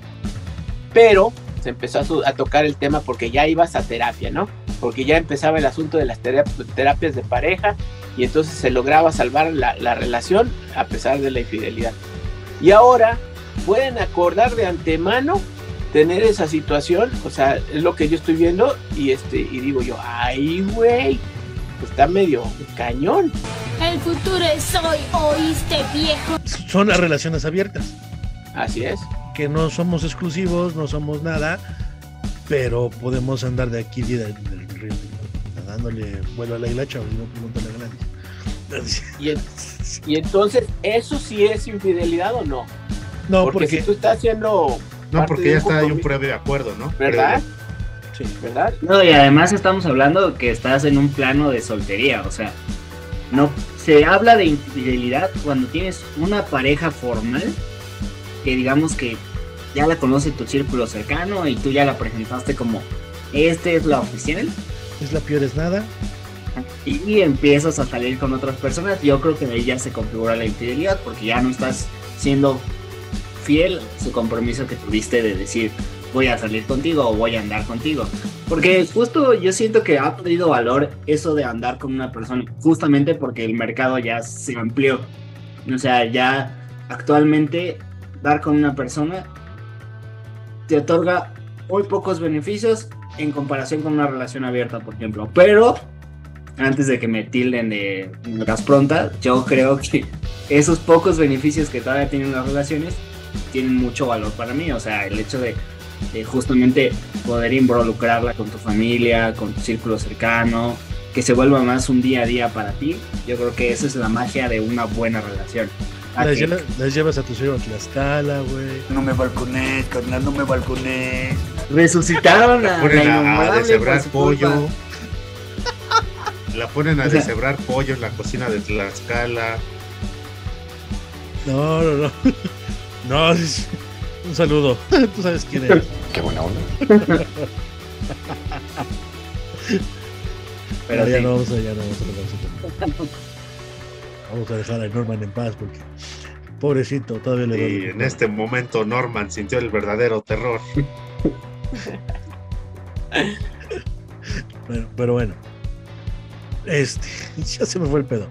pero se empezó a, su- a tocar el tema porque ya ibas a terapia, ¿no? Porque ya empezaba el asunto de las terap- terapias de pareja y entonces se lograba salvar la, la relación a pesar de la infidelidad. Y ahora pueden acordar de antemano tener esa situación, o sea, es lo que yo estoy viendo y este y digo yo, ay, güey, está medio cañón. El futuro es hoy, ¿oíste, viejo? Son las relaciones abiertas. Así es. Que no somos exclusivos, no somos nada, pero podemos andar de aquí de, de- de- dándole vuelo a la hilacha no pregúntale a Gladys. Y, y entonces, ¿eso sí es infidelidad o no? No, porque, porque- si tú estás haciendo... No, porque ya está ahí un previo acuerdo, ¿no? ¿Verdad? Sí. ¿Verdad? No, y además estamos hablando que estás en un plano de soltería, o sea, no se habla de infidelidad cuando tienes una pareja formal que digamos que ya la conoce tu círculo cercano y tú ya la presentaste como este es la oficial Es la peor es nada. y empiezas a salir con otras personas, yo creo que de ahí ya se configura la infidelidad porque ya no estás siendo fiel a su compromiso que tuviste de decir voy a salir contigo o voy a andar contigo. Porque justo yo siento que ha perdido valor eso de andar con una persona, justamente porque el mercado ya se amplió. O sea, ya actualmente dar con una persona te otorga muy pocos beneficios en comparación con una relación abierta, por ejemplo. Pero antes de que me tilden de gas pronta, yo creo que esos pocos beneficios que todavía tienen las relaciones tienen mucho valor para mí. O sea, el hecho de justamente poder involucrarla con tu familia, con tu círculo cercano, que se vuelva más un día a día para ti. Yo creo que esa es la magia de una buena relación. A Las, que- lleva- las llevas a tu suegro a Tlaxcala, güey. No me balconé, carnal, no me balconé. Resucitaron a La ponen la a, a deshebrar pollo. La ponen a O sea- deshebrar pollo en la cocina de Tlaxcala. No, no, no. No, es- un saludo. Tú sabes quién eres. Qué buena onda. Pero ya sí. no vamos a, ya no vamos a. Vamos a dejar a Norman en paz porque pobrecito, todavía le Y duele. en este momento Norman sintió el verdadero terror. Bueno, pero bueno. Este, ya se me fue el pedo.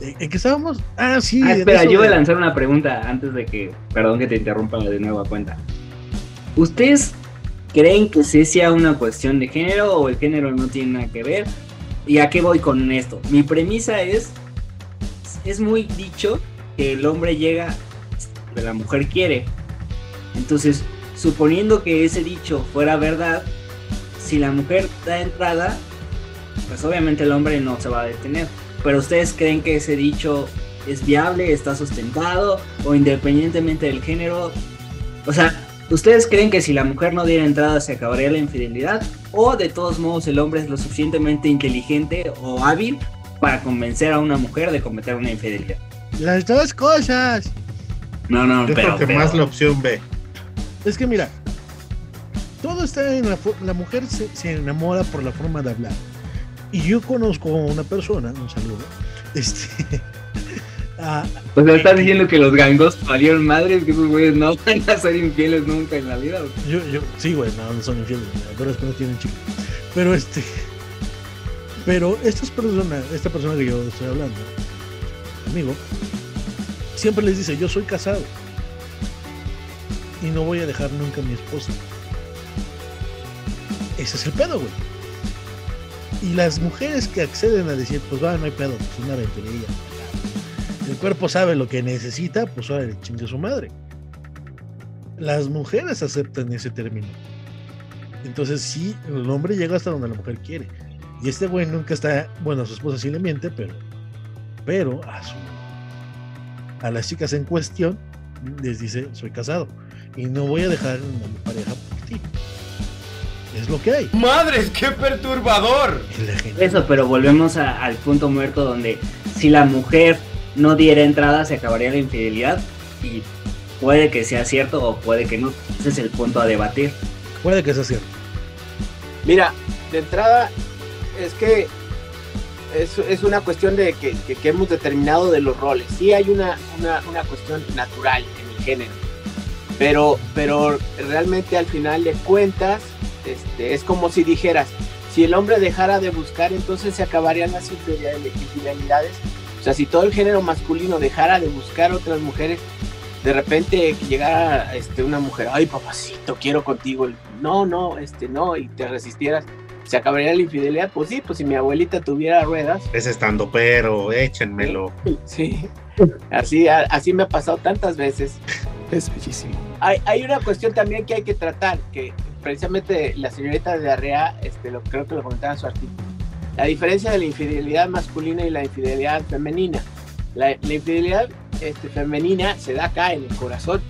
¿En qué estábamos? Ah, sí. Ah, espera, yo voy a de- lanzar una pregunta antes de que, perdón que te interrumpa de nuevo a cuenta. ¿Ustedes creen que sí sea una cuestión de género o el género no tiene nada que ver? ¿Y a qué voy con esto? Mi premisa es, es muy dicho que el hombre llega que la mujer quiere. Entonces, suponiendo que ese dicho fuera verdad, si la mujer da entrada, pues obviamente el hombre no se va a detener. Pero ustedes creen que ese dicho es viable, está sustentado o independientemente del género. O sea, ¿ustedes creen que si la mujer no diera entrada se acabaría la infidelidad? ¿O de todos modos el hombre es lo suficientemente inteligente o hábil para convencer a una mujer de cometer una infidelidad? Las dos cosas. No, no, Yo pero, creo que pero- más la opción B. Es que mira, todo está en la, la mujer se, se enamora por la forma de hablar. Y yo conozco a una persona, un saludo, este, ah, O sea, estás diciendo que los gangos valieron madres, que esos güeyes no van a ser infieles nunca en la vida. yo, yo, sí, güey, no, no son infieles, pero es que no tienen chico. Pero este, pero estas personas, esta persona que yo estoy hablando, amigo, siempre les dice, yo soy casado y no voy a dejar nunca a mi esposa. Ese es el pedo, güey. Y las mujeres que acceden a decir, pues va, no hay pedo, pues una aventurilla. El cuerpo sabe lo que necesita, pues ahora le chingue su madre. Las mujeres aceptan ese término. Entonces sí, el hombre llega hasta donde la mujer quiere. Y este güey nunca está, bueno, a su esposa sí le miente, pero, pero a su, a las chicas en cuestión les dice, soy casado y no voy a dejar a mi pareja por ti. Es lo que hay. ¡Madres, qué perturbador! Eso, pero volvemos a- al punto muerto donde si la mujer no diera entrada se acabaría la infidelidad. y puede que sea cierto o puede que no. Ese es el punto a debatir. Puede que sea cierto. Mira, de entrada es que es, es una cuestión de que, que- hemos determinado de los roles. Sí hay una, una, una cuestión natural en el género, pero, pero realmente al final de cuentas este, es como si dijeras, si el hombre dejara de buscar, entonces se acabarían las infidelidades. O sea, si todo el género masculino dejara de buscar otras mujeres, de repente llegara este, una mujer, ay papacito, quiero contigo, no, no, este, no, y te resistieras, se acabaría la infidelidad, pues sí, pues si mi abuelita tuviera ruedas, Es estando pero, échenmelo. sí, así, a- así me ha pasado tantas veces. Es bellísimo. Hay, hay una cuestión también que hay que tratar, que precisamente la señorita de Arrea, este, lo, creo que lo comentaba en su artículo, la diferencia de la infidelidad masculina y la infidelidad femenina. La, la infidelidad este, femenina se da acá en el corazón,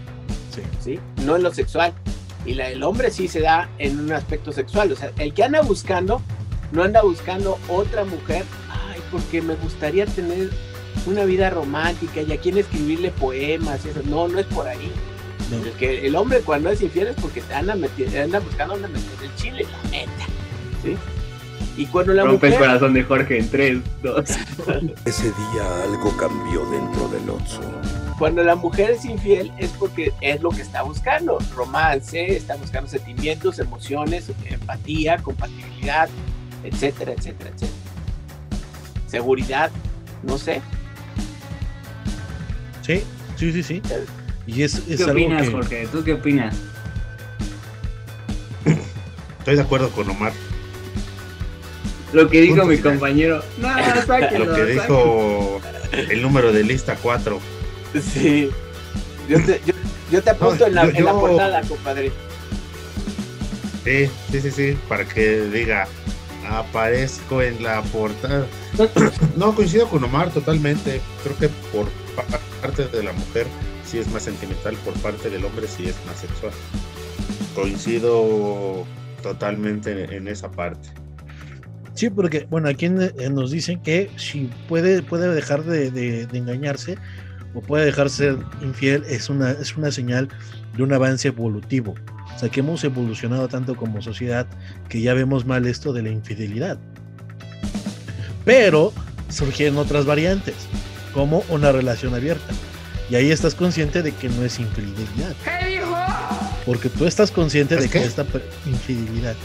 sí. no en lo sexual. Y la del hombre sí se da en un aspecto sexual. O sea, el que anda buscando, no anda buscando otra mujer, ay, porque me gustaría tener una vida romántica y a quien escribirle poemas y eso. No, no es por ahí. El, que, el hombre cuando es infiel es porque anda, meti- anda buscando anda metiendo el chile, la neta. ¿sí? Y cuando la Rompe el corazón de Jorge en 3, 2. Ese día algo cambió dentro del Otso. Cuando la mujer es infiel es porque es lo que está buscando, romance, está buscando sentimientos, emociones, empatía, compatibilidad, etcétera, etcétera, etcétera. Seguridad, no sé. Sí, sí, sí, sí. Y es, es ¿Qué algo opinas, que... Jorge? ¿Tú qué opinas? Estoy de acuerdo con Omar. Lo que dijo Punto mi final. compañero. No, sáquenlo, Lo que dijo el número de lista 4. Sí. Yo te, yo, yo te apunto No, en, la, yo- en la portada, compadre. Sí, sí, sí, sí, para que diga, aparezco en la portada. No, coincido con Omar totalmente. Creo que por pa- parte de la mujer sí es más sentimental, por parte del hombre sí es más sexual. Coincido totalmente en, esa parte. Sí, porque, bueno, aquí nos dicen que si puede, puede dejar de, de- de engañarse o puede dejar ser infiel, es una, es una señal de un avance evolutivo. O sea, que hemos evolucionado tanto como sociedad que ya vemos mal esto de la infidelidad. Pero surgieron otras variantes, como una relación abierta. Y ahí estás consciente de que no es infidelidad. ¿Qué dijo? Porque tú estás consciente de que esta infidelidad.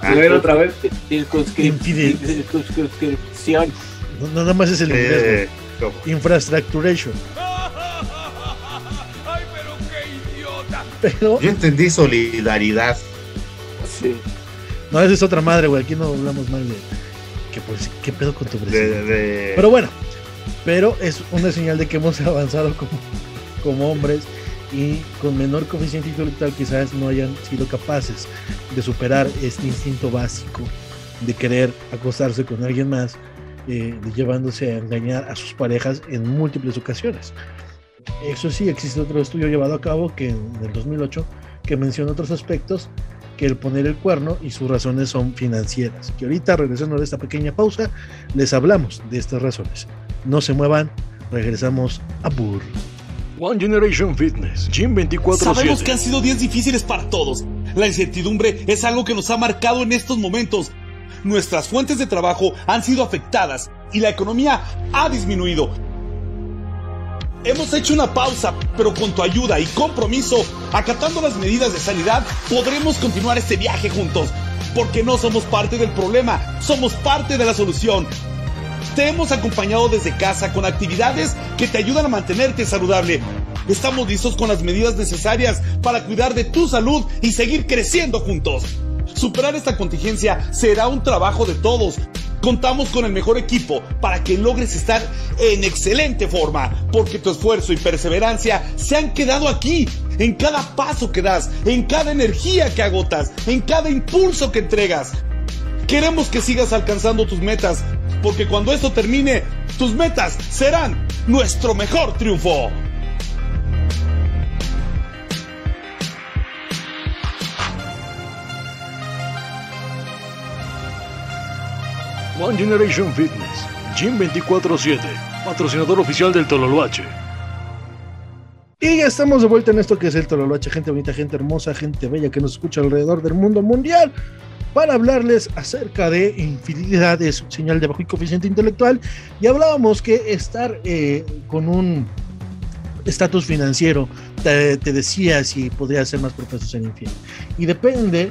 A ver otra vez. Circunscripción. No, no nada más es el inglés, Güey. Infrastructuration. ¡Ay, pero qué idiota! Pero Yo entendí solidaridad. Sí. no, esa es otra madre, güey. Aquí no hablamos mal de. Que por si- ¿Qué pedo con tu De, presidente? de- Pero bueno, pero es una señal de que hemos avanzado como, como hombres y con menor coeficiente intelectual quizás no hayan sido capaces de superar este instinto básico de querer acostarse con alguien más, eh, llevándose a engañar a sus parejas en múltiples ocasiones. Eso sí, existe otro estudio llevado a cabo que en el 2008 que menciona otros aspectos que el poner el cuerno y sus razones son financieras. Que ahorita, regresando de esta pequeña pausa, les hablamos de estas razones. No se muevan, regresamos a Burr. One Generation Fitness, Gym 24 Sabemos que han sido días difíciles para todos. La incertidumbre es algo que nos ha marcado en estos momentos. Nuestras fuentes de trabajo han sido afectadas y la economía ha disminuido. Hemos hecho una pausa, pero con tu ayuda y compromiso, acatando las medidas de sanidad, podremos continuar este viaje juntos. Porque no somos parte del problema, somos parte de la solución. Te hemos acompañado desde casa con actividades que te ayudan a mantenerte saludable. Estamos listos con las medidas necesarias para cuidar de tu salud y seguir creciendo juntos. Superar esta contingencia será un trabajo de todos. Contamos con el mejor equipo para que logres estar en excelente forma, porque tu esfuerzo y perseverancia se han quedado aquí, en cada paso que das, en cada energía que agotas, en cada impulso que entregas. Queremos que sigas alcanzando tus metas, porque cuando esto termine, tus metas serán nuestro mejor triunfo. One Generation Fitness, Gym 24-7, patrocinador oficial del Tololoache. Y ya estamos de vuelta en esto que es el Tololoche, gente bonita, gente hermosa, gente bella que nos escucha alrededor del mundo mundial para hablarles acerca de infidelidad es señal de bajo y coeficiente intelectual y hablábamos que estar eh, con un estatus financiero te, decía si podría ser más propenso a ser y depende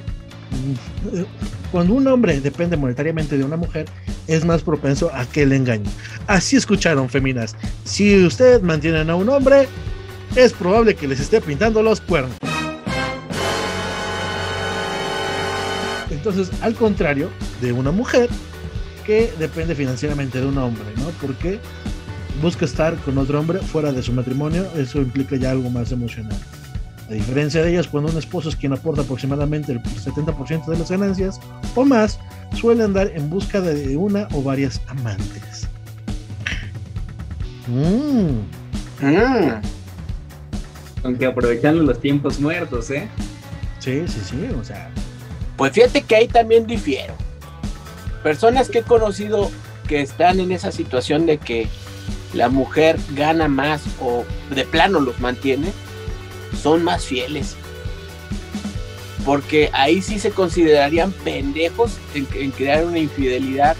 cuando un hombre depende monetariamente de una mujer es más propenso a que le engañe así escucharon feminas si ustedes mantienen a un hombre es probable que les esté pintando los cuernos Entonces, al contrario de una mujer que depende financieramente de un hombre, ¿no? Porque busca estar con otro hombre fuera de su matrimonio, eso implica ya algo más emocional. A diferencia de ellas, cuando un esposo es quien aporta aproximadamente el 70% de las ganancias o más, suele andar en busca de una o varias amantes. Mm. Ah. Aunque aprovechando los tiempos muertos, ¿eh? Sí, sí, sí, o sea, pues fíjate que ahí también difiero. Personas que he conocido que están en esa situación de que la mujer gana más o de plano los mantiene, son más fieles. Porque ahí sí se considerarían pendejos en, crear una infidelidad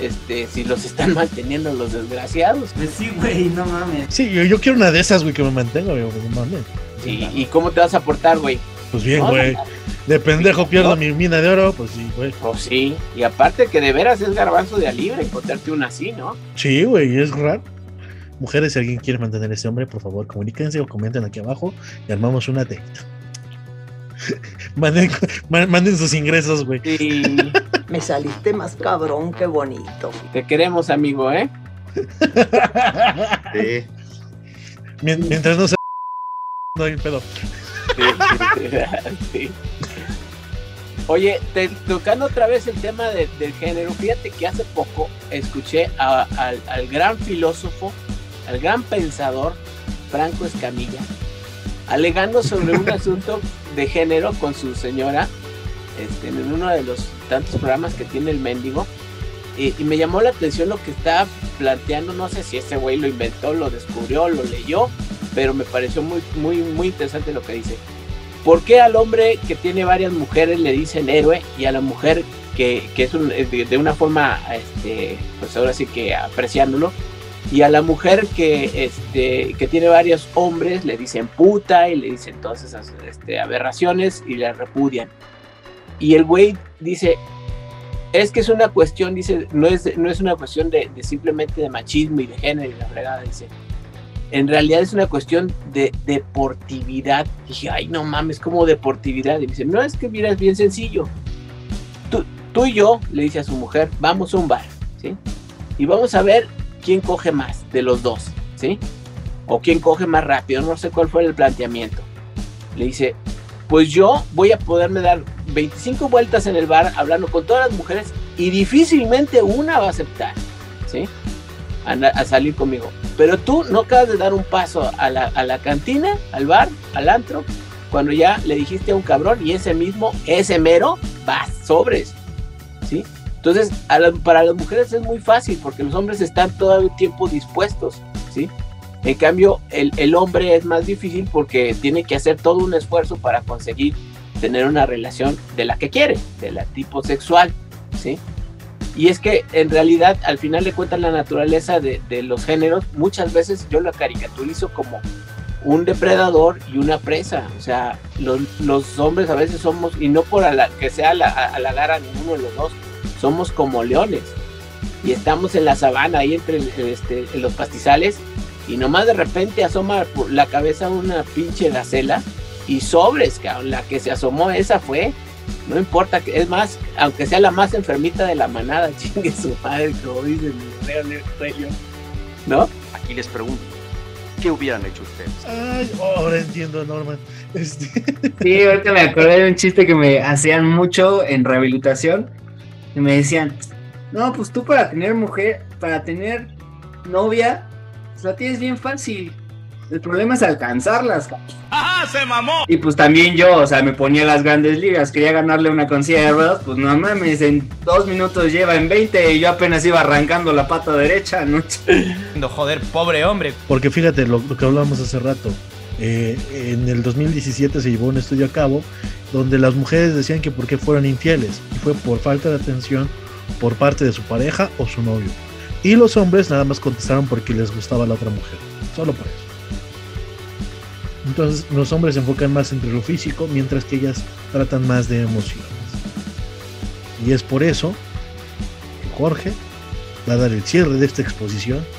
este, si los están manteniendo los desgraciados. Pues sí, güey, no mames. Sí, yo, yo, quiero una de esas, güey, que me mantenga, güey, no mames. Sí, ¿y cómo te vas a portar, güey? Pues bien, güey. De pendejo pierdo mi mina de oro, pues sí, güey. Pues sí, y aparte que de veras es garbanzo de a libre encontrarte una así, ¿no? Sí, güey, es raro. Mujeres, si alguien quiere mantener a este hombre, por favor, comuníquense o comenten aquí abajo y armamos una teta. manden, manden, sus ingresos, güey. Sí. Me saliste más cabrón que bonito. Te queremos, amigo, ¿eh? sí. Mientras no se... No hay pedo. Oye, tocando otra vez el tema del género, fíjate que hace poco escuché al, gran filósofo, al gran pensador Franco Escamilla, alegando sobre un asunto de género con su señora este, en uno de los tantos programas que tiene el mendigo. Y, y, me llamó la atención lo que está planteando, no sé si ese güey lo inventó, lo descubrió, lo leyó, pero me pareció muy, muy, muy interesante lo que dice. ¿Por qué al hombre que tiene varias mujeres le dicen héroe y a la mujer que, que es de, una forma, este, pues ahora sí que apreciándolo, y a la mujer que, este, que tiene varios hombres le dicen puta y le dicen todas esas este, aberraciones y la repudian? Y el güey dice, es que es una cuestión, dice, no es, no es una cuestión de, simplemente de machismo y de género y la fregada, dice, en realidad es una cuestión de deportividad. dije, ay, no mames, como deportividad. Y dice, no, es que mira, es bien sencillo. Tú, tú y yo, le dice a su mujer, vamos a un bar, ¿sí? Y vamos a ver quién coge más de los dos, ¿sí? O quién coge más rápido, no sé cuál fue el planteamiento. Le dice, pues yo voy a poderme dar 25 vueltas en el bar hablando con todas las mujeres y difícilmente una va a aceptar, ¿sí? a, salir conmigo. Pero tú no acabas de dar un paso a la, a la, cantina, al bar, al antro, cuando ya le dijiste a un cabrón y ese mismo, ese mero, va sobres. ¿Sí? Entonces, para las mujeres es muy fácil porque los hombres están todo el tiempo dispuestos. ¿Sí? En cambio, el, el hombre es más difícil porque tiene que hacer todo un esfuerzo para conseguir tener una relación de la que quiere, de la tipo sexual. ¿Sí? Y es que en realidad, al final de cuentas, la naturaleza de, los géneros, muchas veces yo la caricaturizo como un depredador y una presa. O sea, los, hombres a veces somos, y no por que sea halagar a ninguno de los dos, somos como leones. Y estamos en la sabana, ahí entre este, en los pastizales, y nomás de repente asoma por la cabeza una pinche gacela, y sobres, que la que se asomó esa fue no importa, que es más, aunque sea la más enfermita de la manada, chingue su madre, como dice mi ¿no? Aquí les pregunto, ¿qué hubieran hecho ustedes? Ay, ahora entiendo, Norman. Este... Sí, ahorita me acordé de un chiste que me hacían mucho en rehabilitación. Y me decían, no, pues tú para tener mujer, para tener novia, pues la tienes bien fácil. El problema es alcanzarlas. ¡Ajá! ¡Se mamó! Y pues también yo, o sea, me ponía las grandes ligas. Quería ganarle una consilla de ruedas. Pues no mames, en dos minutos lleva en 20 y yo apenas iba arrancando la pata derecha, ¿no? Joder, pobre hombre. Porque fíjate lo, que hablábamos hace rato. Eh, en el 2017 se llevó un estudio a cabo donde las mujeres decían que por qué fueron infieles y fue por falta de atención por parte de su pareja o su novio. Y los hombres nada más contestaron porque les gustaba la otra mujer, solo por eso. Entonces los hombres se enfocan más entre lo físico, mientras que ellas tratan más de emociones. Y es por eso que Jorge va a dar el cierre de esta exposición.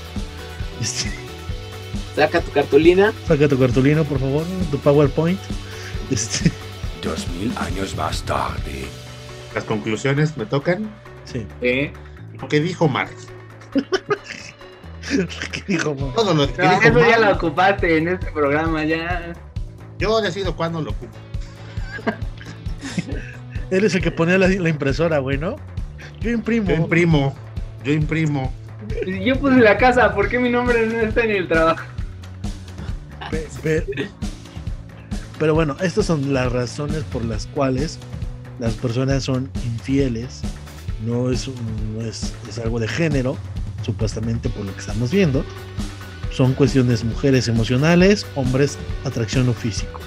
Este, Saca tu cartulina. saca tu cartulina, por favor, tu PowerPoint. Este, Dos mil años más tarde. Las conclusiones me tocan. sí. Lo que dijo Marx. ¿Qué dijo, Mo? Todo lo que No, dijo eso ya Marx, lo ocupaste en este programa, ya. Yo decido cuándo lo ocupo. Él es el que ponía la, la impresora, güey, ¿no? Yo imprimo. Yo imprimo. Yo imprimo. Yo puse la casa, ¿por qué mi nombre no está en el trabajo? Pe- pe- Pero bueno, estas son las razones por las cuales las personas son infieles. No es, no es, algo de género, supuestamente por lo que estamos viendo. Son cuestiones mujeres emocionales, hombres atracción o físico.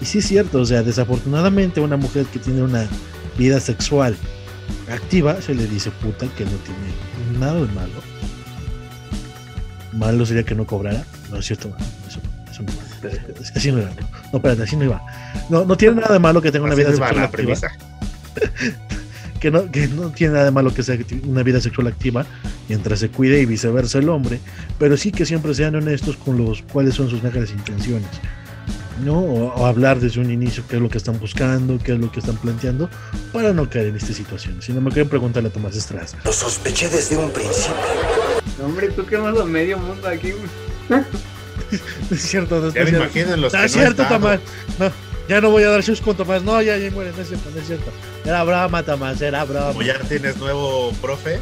Y sí es cierto, o sea, desafortunadamente una mujer que tiene una vida sexual activa se le dice puta que no tiene nada de malo. Malo sería que no cobrara. No es cierto, eso, eso no va. Es que Así no iba. No, no, espérate, así no iba. No, no tiene nada de malo que tenga una Así vida sexual la activa. que no, que no tiene nada de malo que sea una vida sexual activa mientras se cuide y viceversa el hombre, pero sí que siempre sean honestos con los cuáles son sus mejores intenciones. ¿no? O, o hablar desde un inicio qué es lo que están buscando, qué es lo que están planteando, para no caer en estas situaciones. Si no me quieren preguntarle a Tomás Estrada. Lo sospeché desde un principio. Hombre, tú quemas a medio mundo aquí. Es cierto, no, Ya no es me cierto. los No que es no cierto, están. Tomás. No, ya no voy a dar shows con Tomás. No, ya, ya muere, no es cierto, no es cierto. Era broma, Tomás, era broma. Como ya tienes nuevo profe,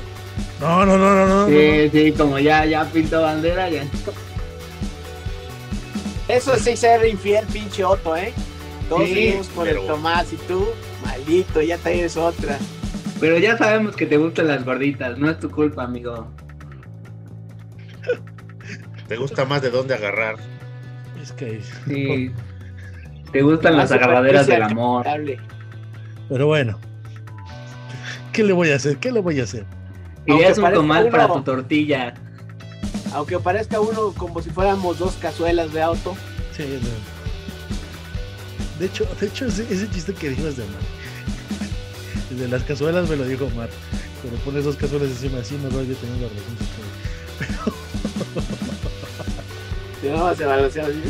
No, no, no, no, no. no, Sí, sí, como ya, ya pintó bandera, ya. Eso sí ser infiel, pinche Otto, ¿eh? Todos Sí, seguimos con pero- el Tomás y tú, maldito, ya tienes otra. Pero ya sabemos que te gustan las gorditas, no es tu culpa, amigo. Te gusta más de dónde agarrar. Es que. Sí. Te gustan las agarraderas del amor. Pero bueno. ¿Qué le voy a hacer? ¿Qué le voy a hacer? Querías Aunque un comal para tu tortilla. Aunque parezca uno como si fuéramos dos cazuelas de auto. Sí, no. De hecho, de hecho ese, ese chiste que dijo es de Omar. El de las cazuelas me lo dijo Omar. Cuando pones dos cazuelas encima así, no yo teniendo relación sexual. Si no, se balancea así.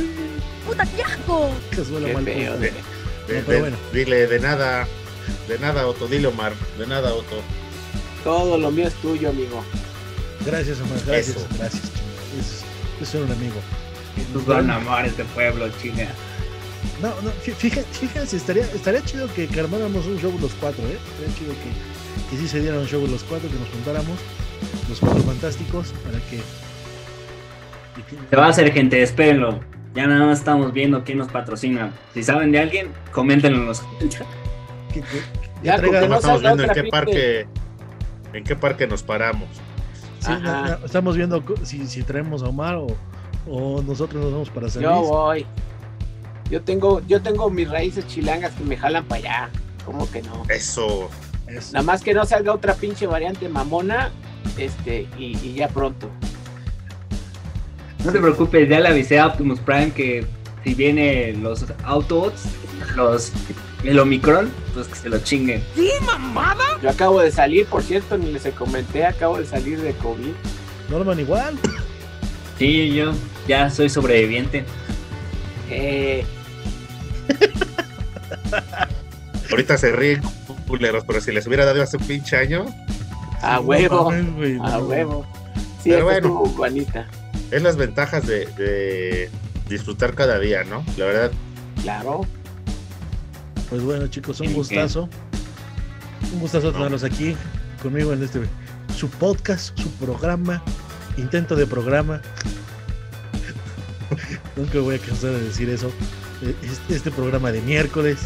¡Puta, qué asco! Qué mal feo, puesta. De- güey. de- No, pero de- bueno. Dile de nada, de nada, Otto. Dile, Omar. De nada, Otto. Todo lo mío es tuyo, amigo. Gracias, Omar. Gracias, Eso. gracias. Es, es ser un amigo. Estos son amores de pueblo, chinga. No, no, fí- fíjense, fíjense estaría, estaría chido que, que armáramos un show los cuatro, ¿eh? Estaría chido que, que sí se diera un show los cuatro, que nos juntáramos, los cuatro fantásticos, para que... Se va a hacer gente, espérenlo. Ya nada más estamos viendo quién nos patrocina. Si saben de alguien, coméntenlo en los comentarios. Ya, no Estamos viendo en qué parque, en qué parque nos paramos. Sí, Ajá. no, no, estamos viendo si, si traemos a Omar o, o nosotros nos vamos para San Yo Luis. voy. Yo tengo, yo tengo mis raíces chilangas que me jalan para allá. ¿Cómo que no? Eso. Eso. Nada más que no salga otra pinche variante mamona. Este, y, y ya pronto. No te preocupes, ya le avisé a Optimus Prime que si viene los Autobots, los el Omicron, pues que se lo chinguen. Yo acabo de salir, por cierto, ni les comenté, acabo de salir de COVID. Norman igual. Sí, yo ya soy sobreviviente. Eh, Ahorita se ríen, culeros, pero si les hubiera dado hace un pinche año, a No huevo, a huevo. Sí, Pero bueno. bonita. Es las ventajas de, de disfrutar cada día, ¿no? La verdad, Claro. Pues bueno, chicos, un gustazo. Un gustazo tenerlos aquí conmigo en este su podcast, su programa, intento de programa. Nunca voy a cansar de decir eso. Eh, Este, este programa de miércoles.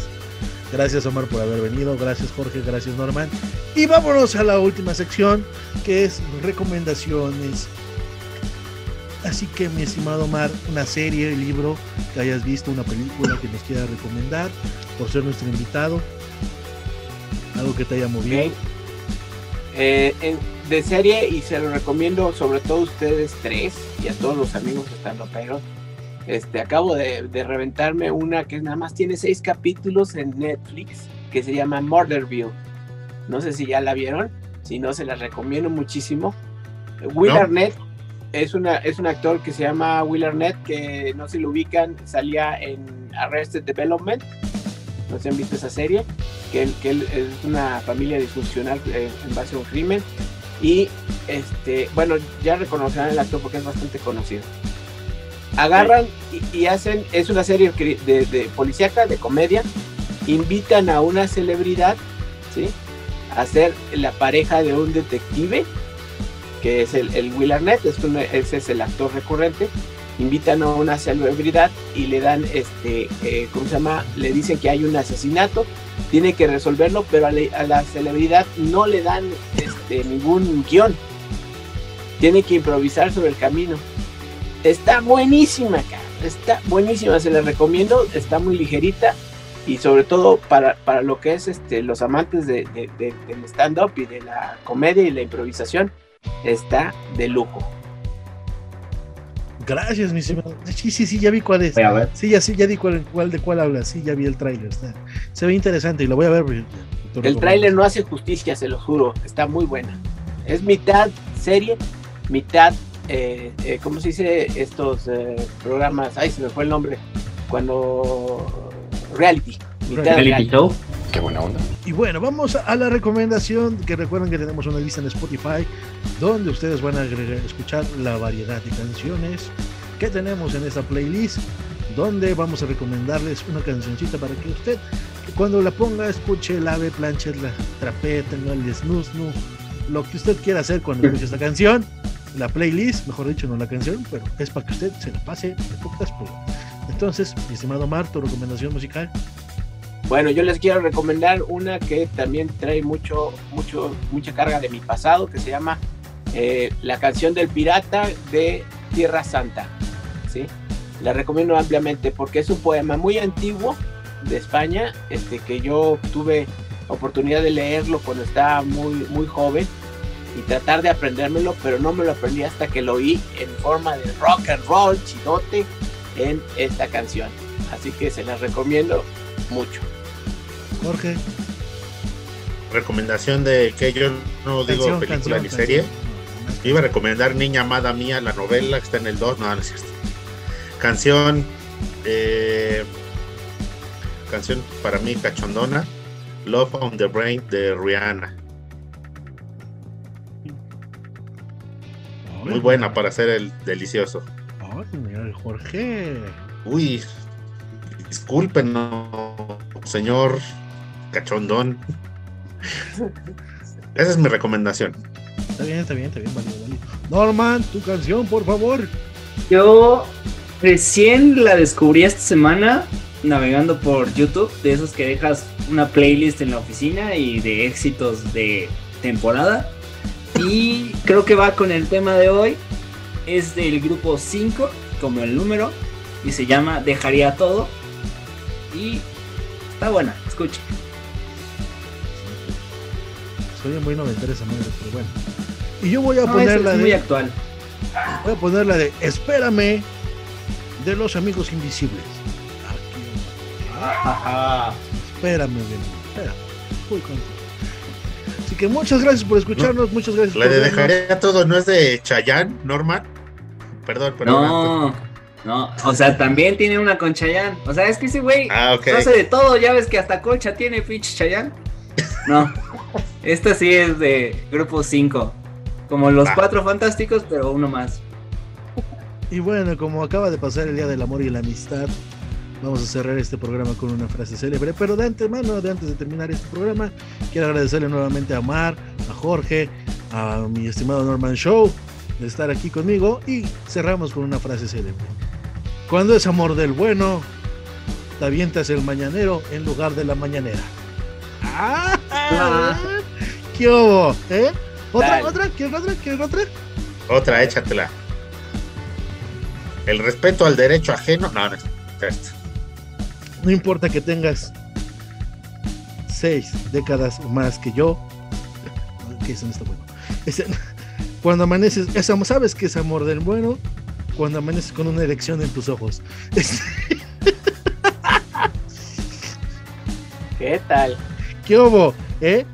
Gracias Omar por haber venido, gracias Jorge, gracias Norman. Y vámonos a la última sección, que es recomendaciones Así que, mi estimado Omar, una serie, libro que hayas visto, una película que nos quiera recomendar por ser nuestro invitado. Algo que te haya movido. Ok. Eh, en- de serie y se lo recomiendo sobre todo a ustedes tres y a todos los amigos estando pero este acabo de, de reventarme una que nada más tiene seis capítulos en Netflix que se llama Murderville no sé si ya la vieron si no se la recomiendo muchísimo Will No. Arnett es una es un actor que se llama Will Arnett que no se lo ubican salía en Arrested Development. No si han visto esa serie que es una familia disfuncional eh, en base a un crimen. Y este bueno ya reconocerán el actor porque es bastante conocido. Agarran y, hacen es una serie de policíaca de comedia. Invitan a una celebridad sí a ser la pareja de un detective que es el, Will Arnett es ese es el actor recurrente invitan a una celebridad y le dan este eh, cómo se llama le dicen que hay un asesinato tiene que resolverlo pero a, la celebridad no le dan este ningún guion. Tiene que improvisar sobre el camino. Está buenísima cara está buenísima se la recomiendo está muy ligerita y sobre todo para, para lo que es este los amantes de, de- de- del stand up y de la comedia y la improvisación está de lujo Gracias, mi estimado. Sí, sí, sí, ya vi cuál es. Voy a ver. Sí, ya, sí, ya di cuál, cuál de cuál habla. Sí, ya vi el tráiler. Se ve interesante y lo voy a ver. El tráiler no hace justicia, se lo juro. Está muy buena. Es mitad serie, mitad, eh, eh, ¿cómo se dice? Estos eh, programas. Ay, se me fue el nombre. Cuando. Reality. Reality show. Qué buena onda. Y bueno, vamos a la recomendación, que recuerden que tenemos una lista en Spotify, donde ustedes van a agregar- escuchar la variedad de canciones que tenemos en esta playlist, donde vamos a recomendarles una cancioncita para que usted, que cuando la ponga, escuche, lave, planche, la trapee, tenga el snusnu, lo que usted quiera hacer cuando escuche esta canción, la playlist, mejor dicho, no la canción, pero es para que usted se la pase de pocas. Entonces, mi estimado Mar, tu recomendación musical. Bueno, yo les quiero recomendar una que también trae mucho, mucho, mucha carga de mi pasado, que se llama eh, La canción del pirata de Tierra Santa. ¿sí? La recomiendo ampliamente porque es un poema muy antiguo de España, este, que yo tuve oportunidad de leerlo cuando estaba muy, muy joven y tratar de aprendérmelo, pero no me lo aprendí hasta que lo oí en forma de rock and roll chidote en esta canción. Así que se las recomiendo mucho. Jorge. Recomendación de que yo no digo Canción, película canción, ni serie. canción. Iba a recomendar Niña Amada Mía, la novela que está en el 2. No, no es cierto. Canción. eh, canción para mí cachondona. Love on the Brain de Rihanna. Muy buena para hacer el delicioso. Ay, mira, Jorge. Uy, disculpen, no, señor cachondón. Esa es mi recomendación. Está bien, está bien, está bien, válido, válido. Norman, tu canción, por favor. Yo recién la descubrí esta semana navegando por YouTube, de esos que dejas una playlist en la oficina y de éxitos de temporada. Y creo que va con el tema de hoy. Es del grupo 5, como el número, y se llama Dejaría todo. Y está buena, escuchen. Soy muy noventera esa madre, pero bueno. Y yo voy a No, poner es la muy de. actual. Voy a poner la de Espérame de los amigos invisibles. Espérame, bien. Espérame. Voy contigo. Así que muchas gracias por escucharnos, muchas gracias La por de vernos. dejaré a todo, ¿no es de Chayanne, Norman? Perdón, perdón. No, no, o sea, también tiene una con Chayanne. O sea, es que ese güey Ah, ok. hace de todo, ya ves que hasta colcha tiene pinche Chayanne. No, esta sí es de grupo 5. Como los Ah. cuatro fantásticos, pero uno más. Y bueno, como acaba de pasar el Día del Amor y la Amistad, vamos a cerrar este programa con una frase célebre. Pero de antemano, de antes de terminar este programa, quiero agradecerle nuevamente a Mar, a Jorge, a mi estimado Norman Show de estar aquí conmigo y cerramos con una frase célebre. Cuando es amor del bueno, te avientas el mañanero en lugar de la mañanera. ¡Ah! ¿Qué hubo? ¿Eh? ¿Otra, Dale. otra? ¿Quieres otra? ¿Quieres otra? Otra, échatela. El respeto al derecho ajeno. No, no, esto. No importa que tengas seis décadas o más que yo. Que eso no está bueno. Ese- cuando amaneces, es ¿sabes qué es amor del bueno? Cuando amaneces con una erección en tus ojos. Es- ¿Qué tal? ¿Qué hubo? ¿Eh?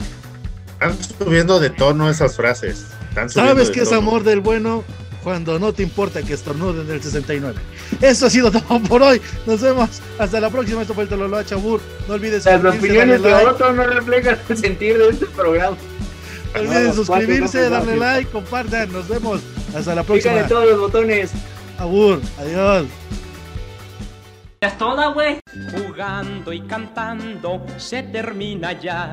Están subiendo de tono esas frases. Están ¿Sabes qué es tono. amor del bueno? Cuando no te importa que estornuden el 69. Eso ha sido todo por hoy. Nos vemos. Hasta la próxima. Esto fue el Tololoa Chabur. No olvides Las suscribirse, opiniones de like. otro no reflejan el sentir de este programa. No olviden suscribirse, no darle like, compartan. Nos vemos. Hasta la próxima. Pícale todos los botones. Abur. Adiós. Ya es toda, güey. Jugando y cantando se termina ya.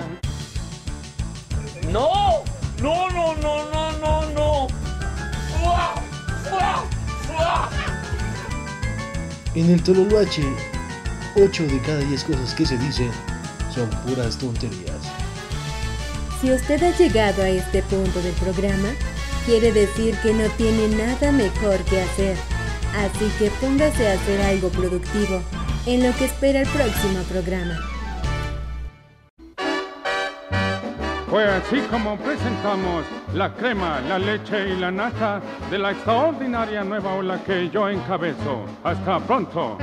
¡No! ¡No, no, no, no, no, no! ¡Fua! ¡Fua! ¡Fua! En el Tololoache, 8 de cada 10 cosas que se dicen son puras tonterías. Si usted ha llegado a este punto del programa, quiere decir que no tiene nada mejor que hacer. Así que póngase a hacer algo productivo en lo que espera el próximo programa. Fue así como presentamos la crema, la leche y la nata de la extraordinaria nueva ola que yo encabezo. Hasta pronto.